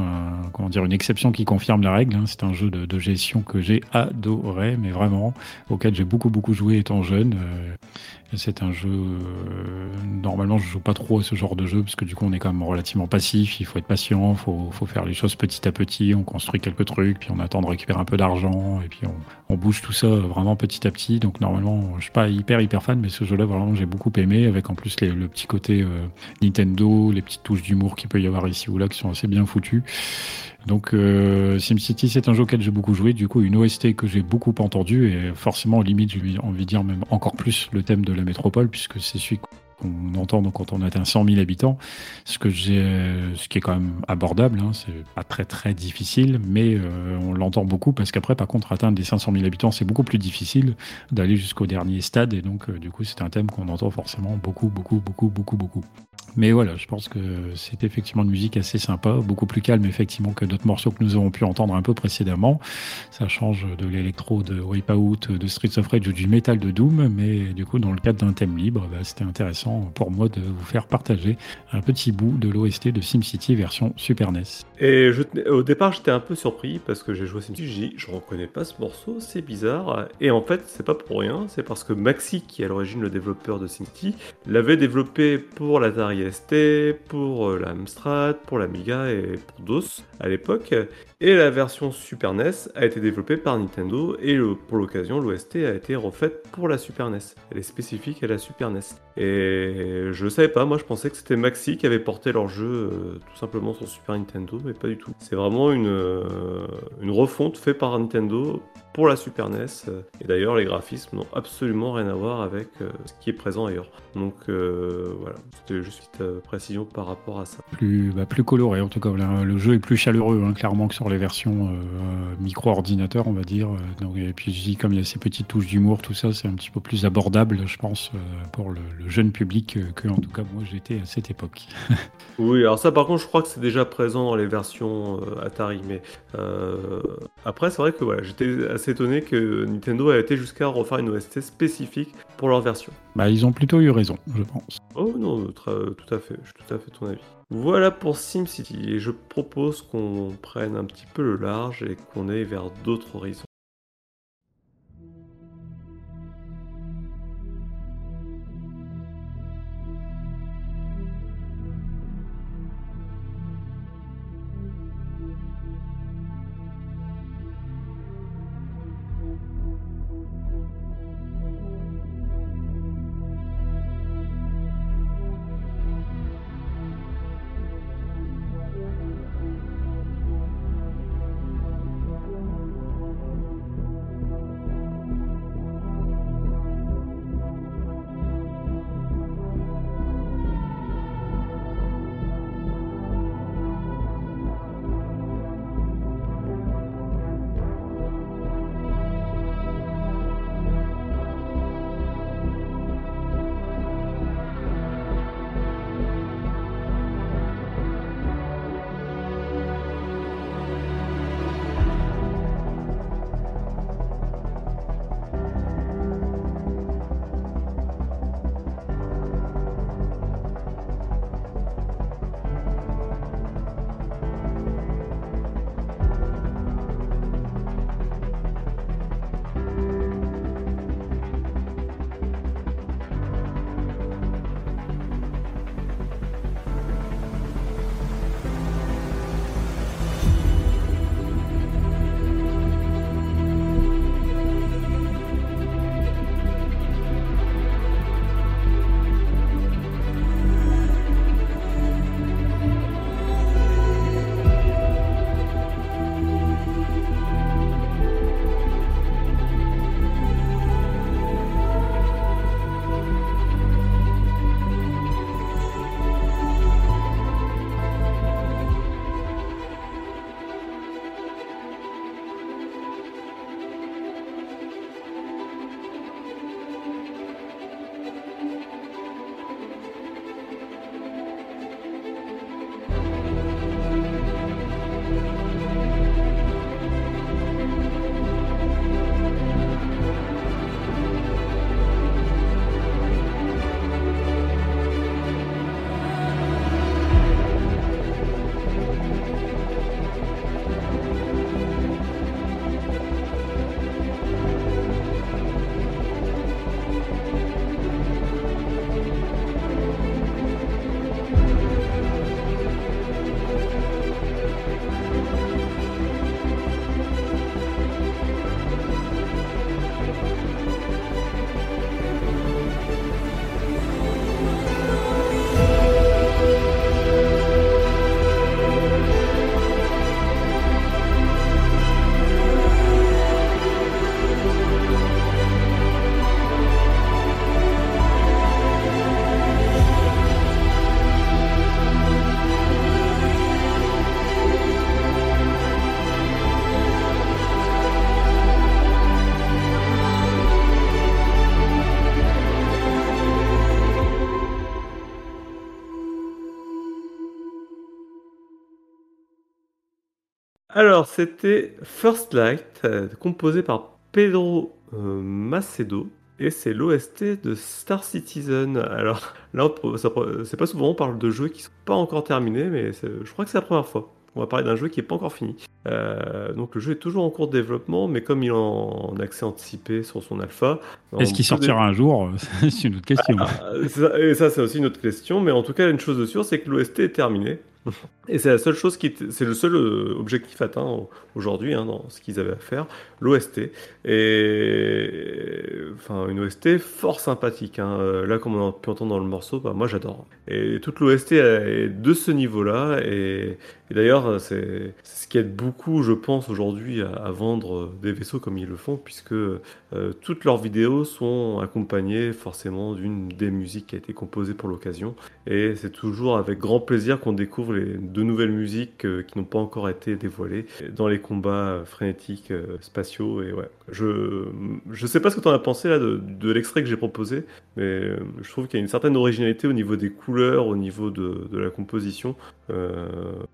comment dire une exception qui confirme la règle. hein. C'est un jeu de, de gestion que j'ai adoré, mais vraiment auquel j'ai beaucoup beaucoup joué étant jeune. C'est un jeu. euh, normalement, je joue pas trop à ce genre de jeu parce que du coup, on est quand même relativement passif. Il faut être patient, faut, faut faire les choses petit à petit. On construit quelques trucs, puis on attend de récupérer un peu d'argent, et puis on, on bouge tout ça vraiment petit à petit. Donc normalement, je suis pas hyper hyper fan, mais ce jeu-là, vraiment, j'ai beaucoup aimé, avec en plus les- le petit côté euh, Nintendo, les petites touches d'humour qu'il peut y avoir ici ou là qui sont assez bien foutues. Donc euh, SimCity, c'est un jeu auquel j'ai beaucoup joué. Du coup, une OST que j'ai beaucoup entendu et forcément, limite, j'ai envie de dire même encore plus le thème de la métropole, puisque c'est celui qu'on entend donc quand on atteint 100 000 habitants, ce que ce qui est quand même abordable. Hein, c'est pas très très difficile, mais euh, on l'entend beaucoup parce qu'après, par contre, atteindre les 500 000 habitants, c'est beaucoup plus difficile d'aller jusqu'au dernier stade, et donc euh, du coup, c'est un thème qu'on entend forcément beaucoup, beaucoup, beaucoup, beaucoup, beaucoup. Mais voilà, je pense que c'est effectivement une musique assez sympa, beaucoup plus calme effectivement que d'autres morceaux que nous avons pu entendre un peu précédemment. Ça change de l'électro de Wipeout, de Streets of Rage ou du métal de Doom, mais du coup dans le cadre d'un thème libre, bah, c'était intéressant pour moi de vous faire partager un petit bout de l'OST de SimCity version Super NES. Et au départ, j'étais un peu surpris parce que j'ai joué SimCity, je reconnais pas ce morceau, c'est bizarre. Et en fait, c'est pas pour rien, c'est parce que Maxi, qui est à l'origine le développeur de SimCity, l'avait développé pour l'Atari ST, pour euh, l'Amstrad, pour l'Amiga et pour DOS à l'époque. Et la version Super NES a été développée par Nintendo et pour l'occasion, l'OST a été refaite pour la Super NES. Elle est spécifique à la Super NES. Et je savais pas, moi je pensais que c'était Maxi qui avait porté leur jeu euh, tout simplement sur Super Nintendo, mais pas du tout. C'est vraiment une, euh, refonte faite par Nintendo pour la Super NES. euh, Et d'ailleurs, les graphismes n'ont absolument rien à voir avec ce qui est présent ailleurs. Donc voilà, c'était juste une précision par rapport à ça. Plus, bah, coloré en tout cas. Le jeu est plus chaleureux, hein, clairement, que sur les versions euh, micro-ordinateur, on va dire. Euh, Donc, et puis je dis, comme il y a ces petites touches d'humour, tout ça, c'est un petit peu plus abordable, je pense, euh, pour le, le jeune public euh, que, en tout cas, moi j'étais à cette époque. Oui, alors ça par contre, je crois que c'est déjà présent dans les versions euh, Atari, mais euh, après, c'est vrai que voilà, j'étais assez étonné que Nintendo ait été jusqu'à refaire une OST spécifique pour leur version. Bah, ils ont plutôt eu raison, je pense. Oh non, tout à fait, je suis tout à fait ton avis. Voilà pour SimCity, et je propose qu'on prenne un petit peu le large et qu'on aille vers d'autres horizons. Alors, c'était First Light, euh, composé par Pedro euh, Macedo. Et c'est l'OST de Star Citizen. Alors, là, c'est pas souvent on parle de jeux qui sont pas encore terminés, mais je crois que c'est la première fois. On va parler d'un jeu qui est pas encore fini. Euh, donc le jeu est toujours en cours de développement, mais comme il est en accès anticipé sur son alpha... Est-ce qu'il sortira un jour? C'est une autre question. ah, ça- et ça, c'est aussi une autre question, mais en tout cas, une chose de sûre, c'est que l'OST est terminé. Et c'est la seule chose qui, était- c'est le seul euh, objectif atteint au- aujourd'hui hein, dans ce qu'ils avaient à faire, l'OST. Et enfin, une OST fort sympathique. hein. Euh, Là, comme on a pu entendre dans le morceau, bah, moi j'adore. Et toute l'OST est de ce niveau-là. Et, d'ailleurs, c'est ce qui aide beaucoup, je pense, aujourd'hui à, vendre des vaisseaux comme ils le font, puisque euh, toutes leurs vidéos sont accompagnées forcément d'une des musiques qui a été composée pour l'occasion. Et c'est toujours avec grand plaisir qu'on découvre les, de nouvelles musiques euh, qui n'ont pas encore été dévoilées dans les combats euh, frénétiques euh, spatiaux. Et ouais, je je sais pas ce que tu en as pensé là de, l'extrait que j'ai proposé, mais je trouve qu'il y a une certaine originalité au niveau des couleurs, au niveau de, de la composition.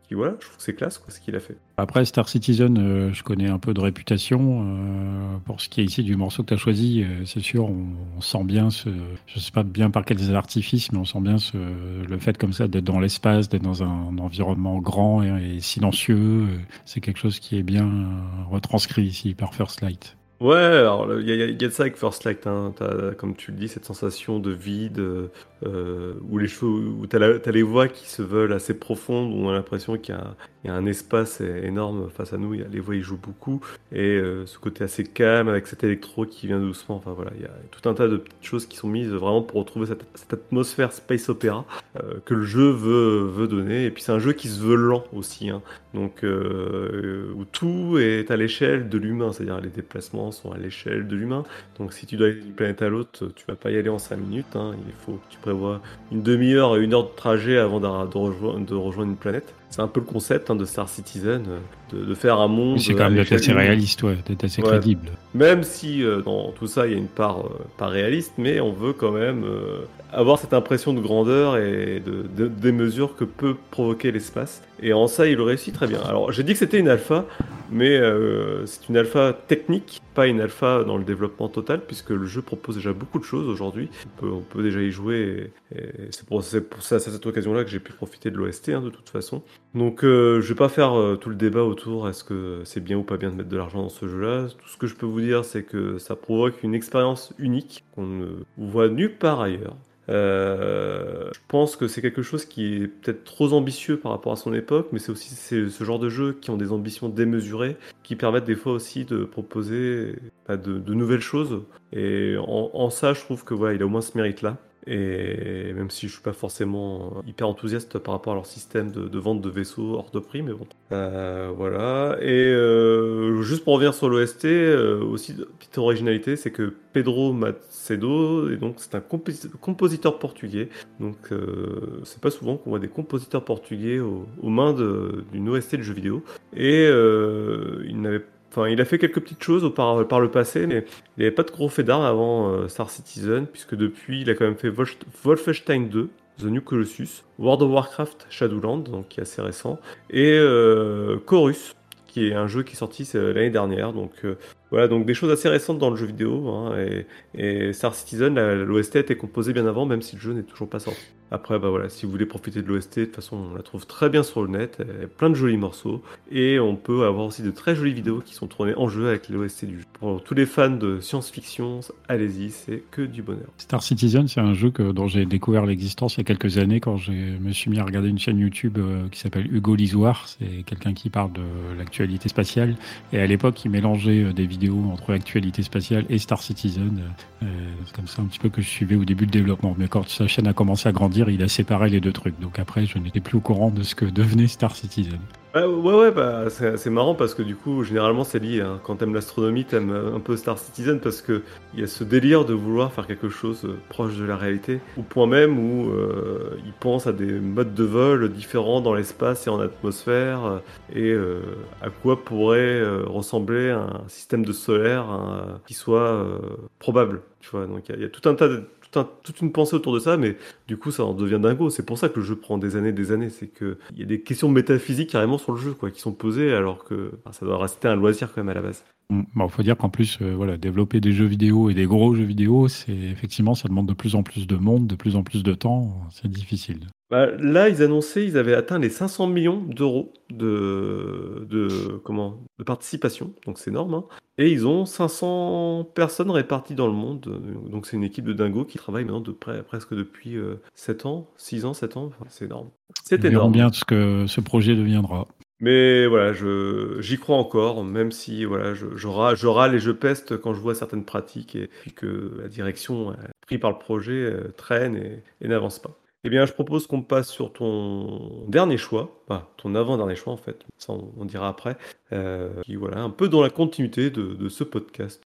Qui voilà, je trouve que c'est classe quoi, ce qu'il a fait. Après, Star Citizen, je connais un peu de réputation. pour ce qui est ici du morceau que tu as choisi, c'est sûr, on, sent bien ce. Je sais pas bien par quels artifices, mais on sent bien le fait comme ça d'être dans l'espace, d'être dans un environnement grand et, silencieux. euh, c'est quelque chose qui est bien euh, retranscrit ici par First Light. Ouais, alors il y, a- de ça avec First Light, hein. Comme tu le dis, cette sensation de vide, euh, où les cheveux, où t'as, les voix qui se veulent assez profondes, où on a l'impression qu'il y a, un espace énorme face à nous, les voix ils jouent beaucoup, et euh, ce côté assez calme avec cet électro qui vient doucement, enfin voilà, il y a tout un tas de petites choses qui sont mises vraiment pour retrouver cette, atmosphère space opéra euh, que le jeu veut, donner, et puis c'est un jeu qui se veut lent aussi, hein. donc où tout est à l'échelle de l'humain, c'est-à-dire les déplacements sont à l'échelle de l'humain. Donc si tu dois aller d'une planète à l'autre, tu vas pas y aller en 5 minutes. hein. Il faut que tu prévois une demi-heure et une heure de trajet avant de, rejoindre, de rejoindre une planète. C'est un peu le concept hein, de Star Citizen, euh, de, de faire un monde. C'est à quand même d'être assez réaliste, ouais, d'être assez Ouais. crédible. Même si euh, dans tout ça il y a une part euh, pas réaliste, mais on veut quand même euh, avoir cette impression de grandeur et de, de- des mesures que peut provoquer l'espace. Et en ça, il le réussit très bien. Alors j'ai dit que c'était une alpha, mais euh, c'est une alpha technique, pas une alpha dans le développement total, puisque le jeu propose déjà beaucoup de choses aujourd'hui. On peut, déjà y jouer, et, c'est pour, à cette occasion-là que j'ai pu profiter de l'OST hein, de toute façon. Donc euh, je vais pas faire euh, tout le débat autour est-ce que c'est bien ou pas bien de mettre de l'argent dans ce jeu-là. Tout ce que je peux vous dire, c'est que ça provoque une expérience unique qu'on ne voit nulle part ailleurs. Euh, je pense que c'est quelque chose qui est peut-être trop ambitieux par rapport à son époque, mais c'est aussi ce genre de jeux qui ont des ambitions démesurées, qui permettent des fois aussi de proposer bah, de, nouvelles choses. Et en, en ça, je trouve que voilà, il a au moins ce mérite-là. Et même si je suis pas forcément hyper enthousiaste par rapport à leur système de, vente de vaisseaux hors de prix, mais bon. Euh, voilà. Et euh, juste pour revenir sur l'OST, euh, aussi petite originalité, c'est que Pedro Macedo, et donc c'est un composi- compositeur portugais. Donc c'est pas souvent qu'on voit des compositeurs portugais au- aux mains d'une OST de jeu vidéo. Et il n'avait Il a fait quelques petites choses par, le passé, mais il n'avait pas de gros fait d'armes avant euh, Star Citizen, puisque depuis, il a quand même fait Wolf- Wolfenstein 2, The New Colossus, World of Warcraft Shadowland, donc qui est assez récent, et euh, Chorus, qui est un jeu qui est sorti euh, l'année dernière. Donc voilà, donc des choses assez récentes dans le jeu vidéo. hein, et, Star Citizen, l'OST a été composée bien avant, même si le jeu n'est toujours pas sorti. Après, bah voilà, si vous voulez profiter de l'OST, de toute façon, on la trouve très bien sur le net, plein de jolis morceaux, et on peut avoir aussi de très jolies vidéos qui sont tournées en jeu avec l'OST du jeu. Pour tous les fans de science-fiction, allez-y, c'est que du bonheur. Star Citizen, c'est un jeu dont j'ai découvert l'existence il y a quelques années quand je me suis mis à regarder une chaîne YouTube euh, qui s'appelle Hugo Lisoire. C'est quelqu'un qui parle de l'actualité spatiale. Et à l'époque, il mélangeait euh, des vidéos entre l'actualité spatiale et Star Citizen. Euh, c'est comme ça un petit peu que je suivais au début de développement. Mais quand sa chaîne a commencé à grandir, il a séparé les deux trucs. Donc après, je n'étais plus au courant de ce que devenait Star Citizen. Ouais, ouais, bah, c'est marrant parce que du coup, généralement, c'est lié. hein. Quand t'aimes l'astronomie, t'aimes un peu Star Citizen parce que il y a ce délire de vouloir faire quelque chose euh, proche de la réalité, au point même où euh, ils pensent à des modes de vol différents dans l'espace et en atmosphère, euh, et euh, à quoi pourrait euh, ressembler un système de solaire hein, qui soit euh, probable. Tu vois, donc il y, y a tout un tas de tout toute une pensée autour de ça, mais du coup, ça en devient dingo. C'est pour ça que le jeu prend des années, des années. C'est que il y a des questions métaphysiques carrément sur le jeu, quoi, qui sont posées, alors que ça doit rester un loisir quand même à la base. Mm. Bon, faut dire qu'en plus, euh, voilà, développer des jeux vidéo et des gros jeux vidéo, c'est effectivement, ça demande de plus en plus de monde, de plus en plus de temps. C'est difficile. Bah, là, ils annonçaient, ils avaient atteint les 500 millions d'euros de, de, comment, de participation, donc c'est énorme. hein. Et ils ont 500 personnes réparties dans le monde, donc c'est une équipe de dingo qui travaille maintenant de près, presque depuis euh, 7 ans, 6 ans, 7 ans, Enfin, c'est énorme. C'est énorme. bien ce que ce projet deviendra. Mais voilà, je, j'y crois encore, même si voilà, je, râle, et je peste quand je vois certaines pratiques et que la direction euh, prise par le projet euh, traîne et, n'avance pas. Eh bien, je propose qu'on passe sur ton dernier choix, enfin, ton avant-dernier choix en fait, ça on, dira après, euh, voilà, un peu dans la continuité de ce podcast.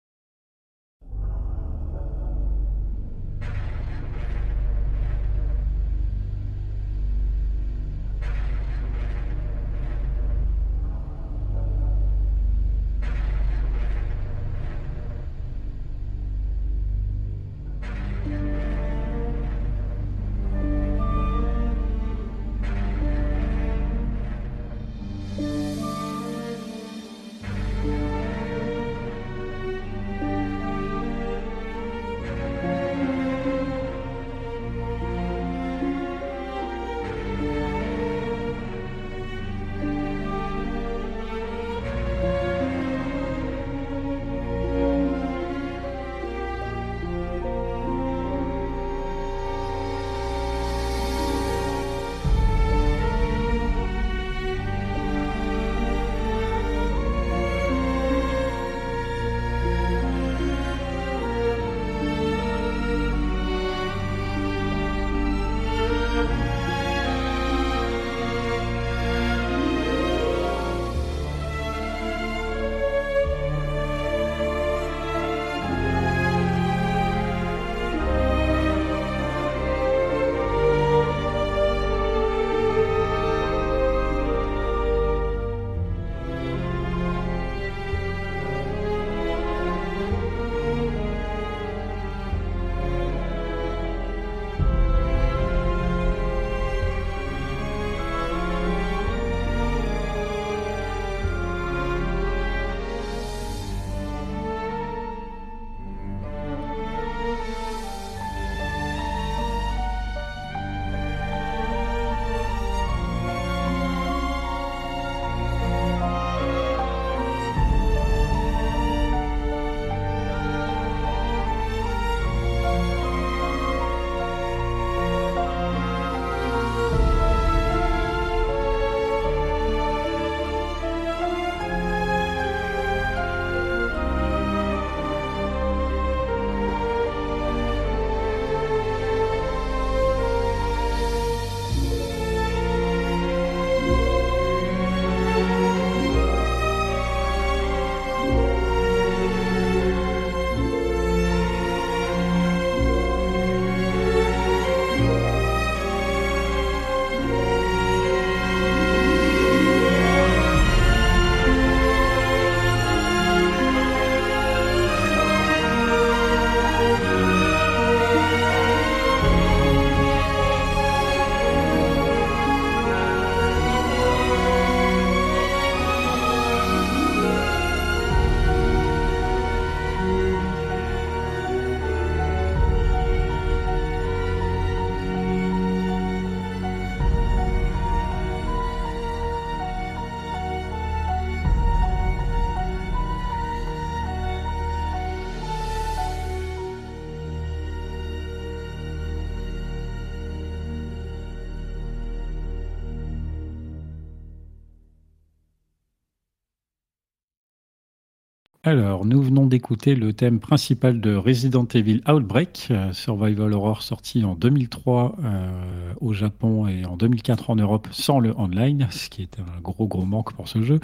Alors, nous venons d'écouter le thème principal de Resident Evil Outbreak, euh, Survival Horror sorti en 2003 euh, au Japon et en 2004 en Europe sans le online, ce qui est un gros gros manque pour ce jeu.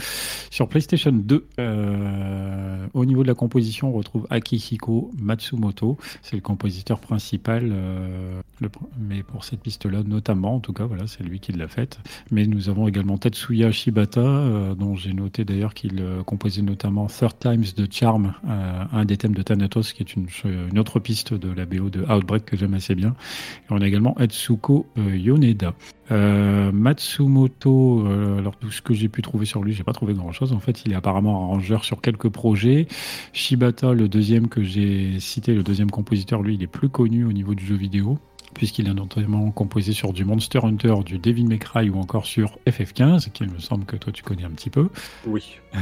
Sur PlayStation 2, euh, au niveau de la composition, on retrouve Akihiko Matsumoto, c'est le compositeur principal, mais pour cette piste-là notamment, en tout cas, voilà, c'est lui qui l'a faite. Mais nous avons également Tetsuya Shibata, dont j'ai noté d'ailleurs qu'il composait notamment Third Times De Charm, euh, un des thèmes de Thanatos, qui est une, autre piste de la BO de Outbreak que j'aime assez bien. On a également Etsuko euh, Yoneda. Euh, Matsumoto, euh, alors tout ce que j'ai pu trouver sur lui, j'ai pas trouvé grand chose. En fait, il est apparemment arrangeur sur quelques projets. Shibata, le deuxième que j'ai cité, le deuxième compositeur, lui, il est plus connu au niveau du jeu vidéo puisqu'il a notamment composé sur du Monster Hunter, du Devil May Cry ou encore sur FF15, qu'il me semble que toi tu connais un petit peu. Oui.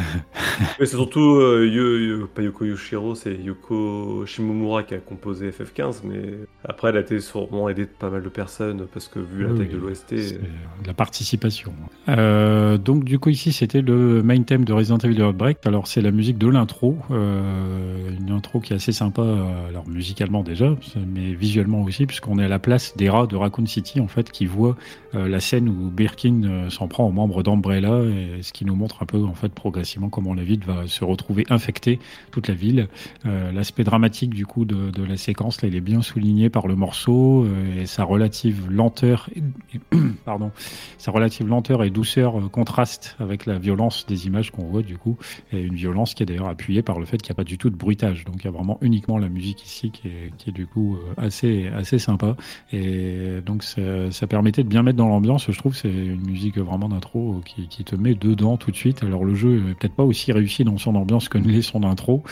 Mais c'est surtout euh, Yo- Yo- pas Yoko Yoshiro, c'est Yoko Shimomura qui a composé FF15, mais après elle a été sûrement aidée de pas mal de personnes parce que vu la Oui, taille de l'OST. C'est de la participation. Euh, donc du coup ici c'était le main theme de Resident Evil Outbreak. Alors c'est la musique de l'intro, euh, une intro qui est assez sympa, euh, alors musicalement déjà, mais visuellement aussi, puisqu'on est à la place des rats de Raccoon City en fait qui voient euh, la scène où Birkin euh, s'en prend aux membres d'Umbrella, et ce qui nous montre un peu en fait progressivement comment la ville va se retrouver infecter toute la ville. Euh, L'aspect dramatique du coup de, la séquence là, il est bien souligné par le morceau euh, et sa relative lenteur, et- pardon, sa relative lenteur et douceur contraste avec la violence des images qu'on voit du coup, et une violence qui est d'ailleurs appuyée par le fait qu'il n'y a pas du tout de bruitage. Donc il y a vraiment uniquement la musique ici qui est, qui est du coup assez assez sympa. Et donc ça, permettait de bien mettre dans l'ambiance. Je trouve c'est une musique vraiment d'intro qui, qui te met dedans tout de suite. Alors le jeu est peut-être pas aussi réussi dans son ambiance que ne l'est son intro,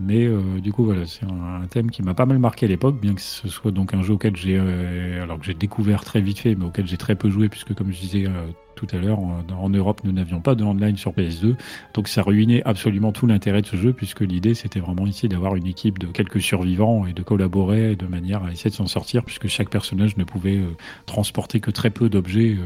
mais euh, du coup voilà, c'est un, thème qui m'a pas mal marqué à l'époque, bien que ce soit donc un jeu auquel j'ai euh, alors que j'ai découvert très vite fait, mais auquel j'ai très peu joué puisque comme je disais euh, tout à l'heure, en, Europe nous n'avions pas de online sur PS2, donc ça ruinait absolument tout l'intérêt de ce jeu puisque l'idée c'était vraiment ici d'avoir une équipe de quelques survivants et de collaborer de manière à essayer de s'en sortir puisque chaque personnage ne pouvait euh, transporter que très peu d'objets.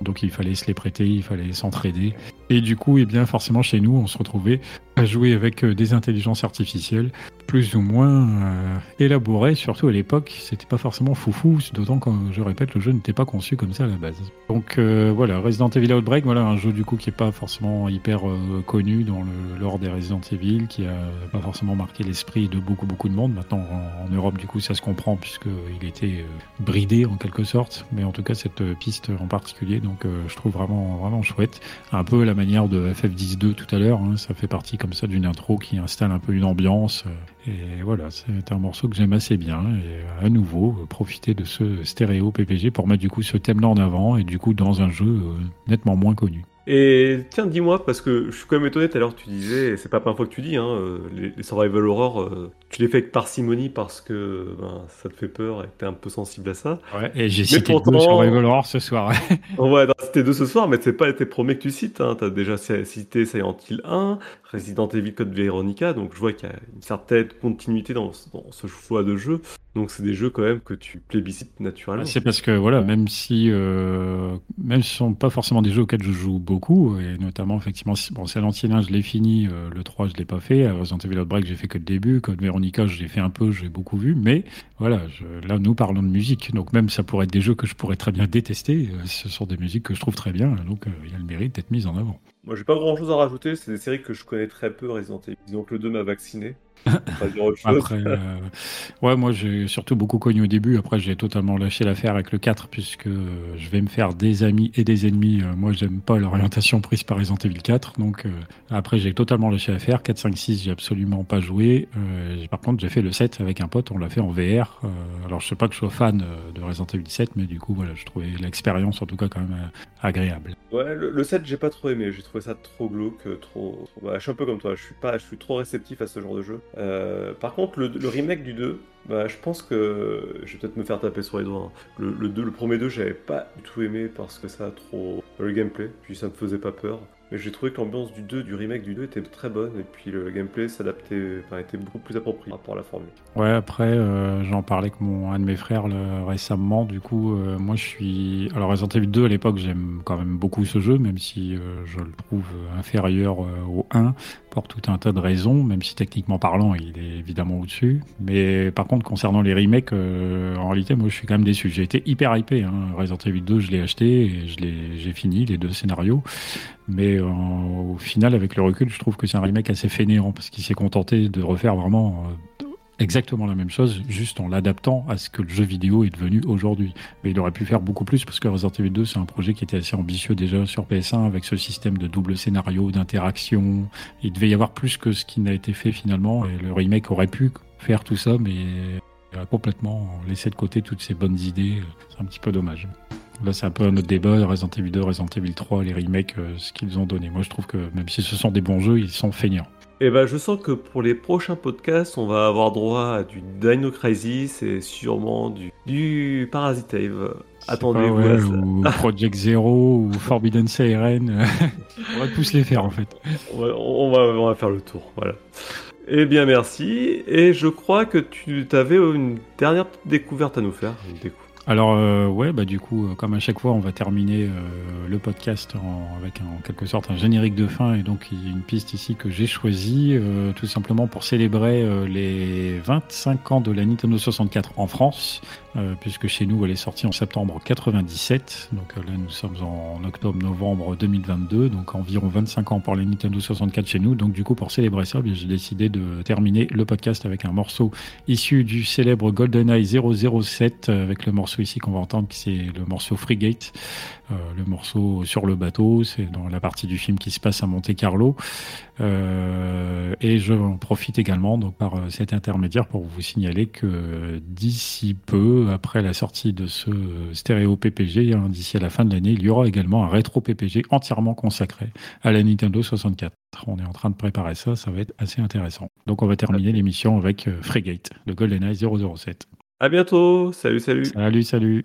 donc il fallait se les prêter, il fallait s'entraider. Et du coup, eh bien forcément chez nous, on se retrouvait à jouer avec euh, des intelligences artificielles plus ou moins euh, élaborées, surtout à l'époque, c'était pas forcément foufou, d'autant que je répète, le jeu n'était pas conçu comme ça à la base. Donc euh, voilà, Resident Evil Outbreak, voilà un jeu du coup qui est pas forcément hyper connu dans le lore des Resident Evil, qui a pas forcément marqué l'esprit de beaucoup beaucoup de monde. Maintenant en, Europe, du coup, ça se comprend puisque il était bridé en quelque sorte, mais en tout cas cette piste en particulier, donc je trouve vraiment vraiment chouette, un peu la manière de FF10-2 tout à l'heure. hein, ça fait partie comme ça d'une intro qui installe un peu une ambiance. euh, et voilà, c'est un morceau que j'aime assez bien. Et à nouveau, euh, profiter de ce stéréo PPG pour mettre du coup ce thème-là en avant et du coup dans un jeu euh, nettement moins connu. Et tiens, dis-moi, parce que je suis quand même étonné, tout à l'heure tu disais, et c'est pas la première fois que tu dis, hein, euh, les, les survival horror, euh, tu les fais avec parcimonie parce que ben, ça te fait peur et que t'es un peu sensible à ça. Ouais, et j'ai cité pourtant- deux sur Rival Horror ce soir. Ouais, c'était deux ce soir, mais c'est pas tes premiers que tu cites. Hein. T'as déjà cité Silent Hill 1, Resident Evil Code Veronica, donc je vois qu'il y a une certaine continuité dans, dans ce choix de jeu. Donc c'est des jeux quand même que tu plébiscites naturellement. C'est parce que voilà, même si euh, même si ce sont pas forcément des jeux auxquels je joue beaucoup, et notamment effectivement, bon, Silent Hill 1, je l'ai fini, euh, le 3 je l'ai pas fait, Resident Evil Outbreak j'ai fait que le début, Code Veronica je l'ai fait un peu, j'ai beaucoup vu, mais voilà, je- là nous parlons de musique, donc même ça pourrait être des jeux que je pourrais très bien détester, euh, ce sont des musiques que je trouve très bien, donc euh, il y a le mérite d'être mis en avant. Moi j'ai pas grand chose à rajouter, c'est des séries que je connais très peu Resident Evil. Disons que le 2 m'a vacciné. Après, euh, ouais, moi j'ai surtout beaucoup connu au début. Après, j'ai totalement lâché l'affaire avec le 4 puisque euh, je vais me faire des amis et des ennemis. Euh, moi, j'aime pas l'orientation prise par Resident Evil 4. Donc, euh, après, j'ai totalement lâché l'affaire. 4, 5, 6, j'ai absolument pas joué. Euh, par contre, j'ai fait le 7 avec un pote. On l'a fait en VR. Alors, je sais pas que je sois fan de Resident Evil 7, mais du coup, voilà, je trouvais l'expérience en tout cas quand même agréable. Ouais, le, le 7 j'ai pas trop aimé, j'ai trouvé ça trop glauque, trop... trop- bah, je suis un peu comme toi, je suis pas, je suis trop réceptif à ce genre de jeu. Euh, par contre, le, remake du 2, bah, je pense que je vais peut-être me faire taper sur les doigts. hein. Le, le, 2, le premier 2, j'avais pas du tout aimé parce que ça a trop... le gameplay, puis ça me faisait pas peur. Mais j'ai trouvé que l'ambiance du 2, du remake du 2 était très bonne, et puis le gameplay s'adaptait, était beaucoup plus approprié par rapport à la formule. Ouais, après, euh, j'en parlais avec mon, un de mes frères récemment. Du coup, euh, moi, je suis. Alors, Resident Evil 2, à l'époque, j'aime quand même beaucoup ce jeu, même si je le trouve inférieur au 1 tout un tas de raisons, même si techniquement parlant, il est évidemment au-dessus. Mais par contre, concernant les remakes, euh, en réalité, moi, je suis quand même déçu. J'ai été hyper hypé. Hein. Resident Evil 2, je l'ai acheté et j'ai fini les deux scénarios. Mais euh, au final, avec le recul, je trouve que c'est un remake assez fainéant parce qu'il s'est contenté de refaire vraiment. Exactement la même chose, juste en l'adaptant à ce que le jeu vidéo est devenu aujourd'hui. Mais il aurait pu faire beaucoup plus parce que Resident Evil 2, c'est un projet qui était assez ambitieux déjà sur PS1 avec ce système de double scénario, d'interaction. Il devait y avoir plus que ce qui n'a été fait finalement et le remake aurait pu faire tout ça, mais il a complètement laissé de côté toutes ces bonnes idées. C'est un petit peu dommage. Là, c'est un peu un autre débat. Resident Evil 2, Resident Evil 3, les remakes, euh, ce qu'ils ont donné. Moi, je trouve que même si ce sont des bons jeux, ils sont feignants. Et ben, je sens que pour les prochains podcasts, on va avoir droit à du Dino Crisis et sûrement du, du Parasite Eve. Attendez-vous Ouais, ou Project Zero ou Forbidden Siren. On va tous les faire en fait. On va, on va, on va faire le tour, voilà. Eh bien, merci. Et je crois que tu avais une dernière découverte à nous faire. Une décou- Alors euh, ouais, bah du coup, euh, comme à chaque fois, on va terminer euh, le podcast avec en quelque sorte un générique de fin. Et donc il y a une piste ici que j'ai choisie euh, tout simplement pour célébrer les 25 ans de la Nintendo 64 en France, euh, puisque chez nous elle est sortie en septembre 97, donc euh, là nous sommes en octobre-novembre 2022, donc environ 25 ans pour la Nintendo 64 chez nous. Donc du coup pour célébrer ça, eh j'ai décidé de terminer le podcast avec un morceau issu du célèbre GoldenEye 007 euh, avec le morceau ici qu'on va entendre qui c'est le morceau Frigate le morceau sur le bateau c'est dans la partie du film qui se passe à Monte Carlo Euh, et je en profite également donc par euh, cet intermédiaire pour vous signaler que d'ici peu après la sortie de ce euh, stéréo PPG hein, d'ici à la fin de l'année il y aura également un rétro PPG entièrement consacré à la Nintendo 64 on est en train de préparer ça, ça va être assez intéressant. Donc on va terminer l'émission avec euh, Frigate, le GoldenEye 007. À bientôt. Salut, salut. Salut, salut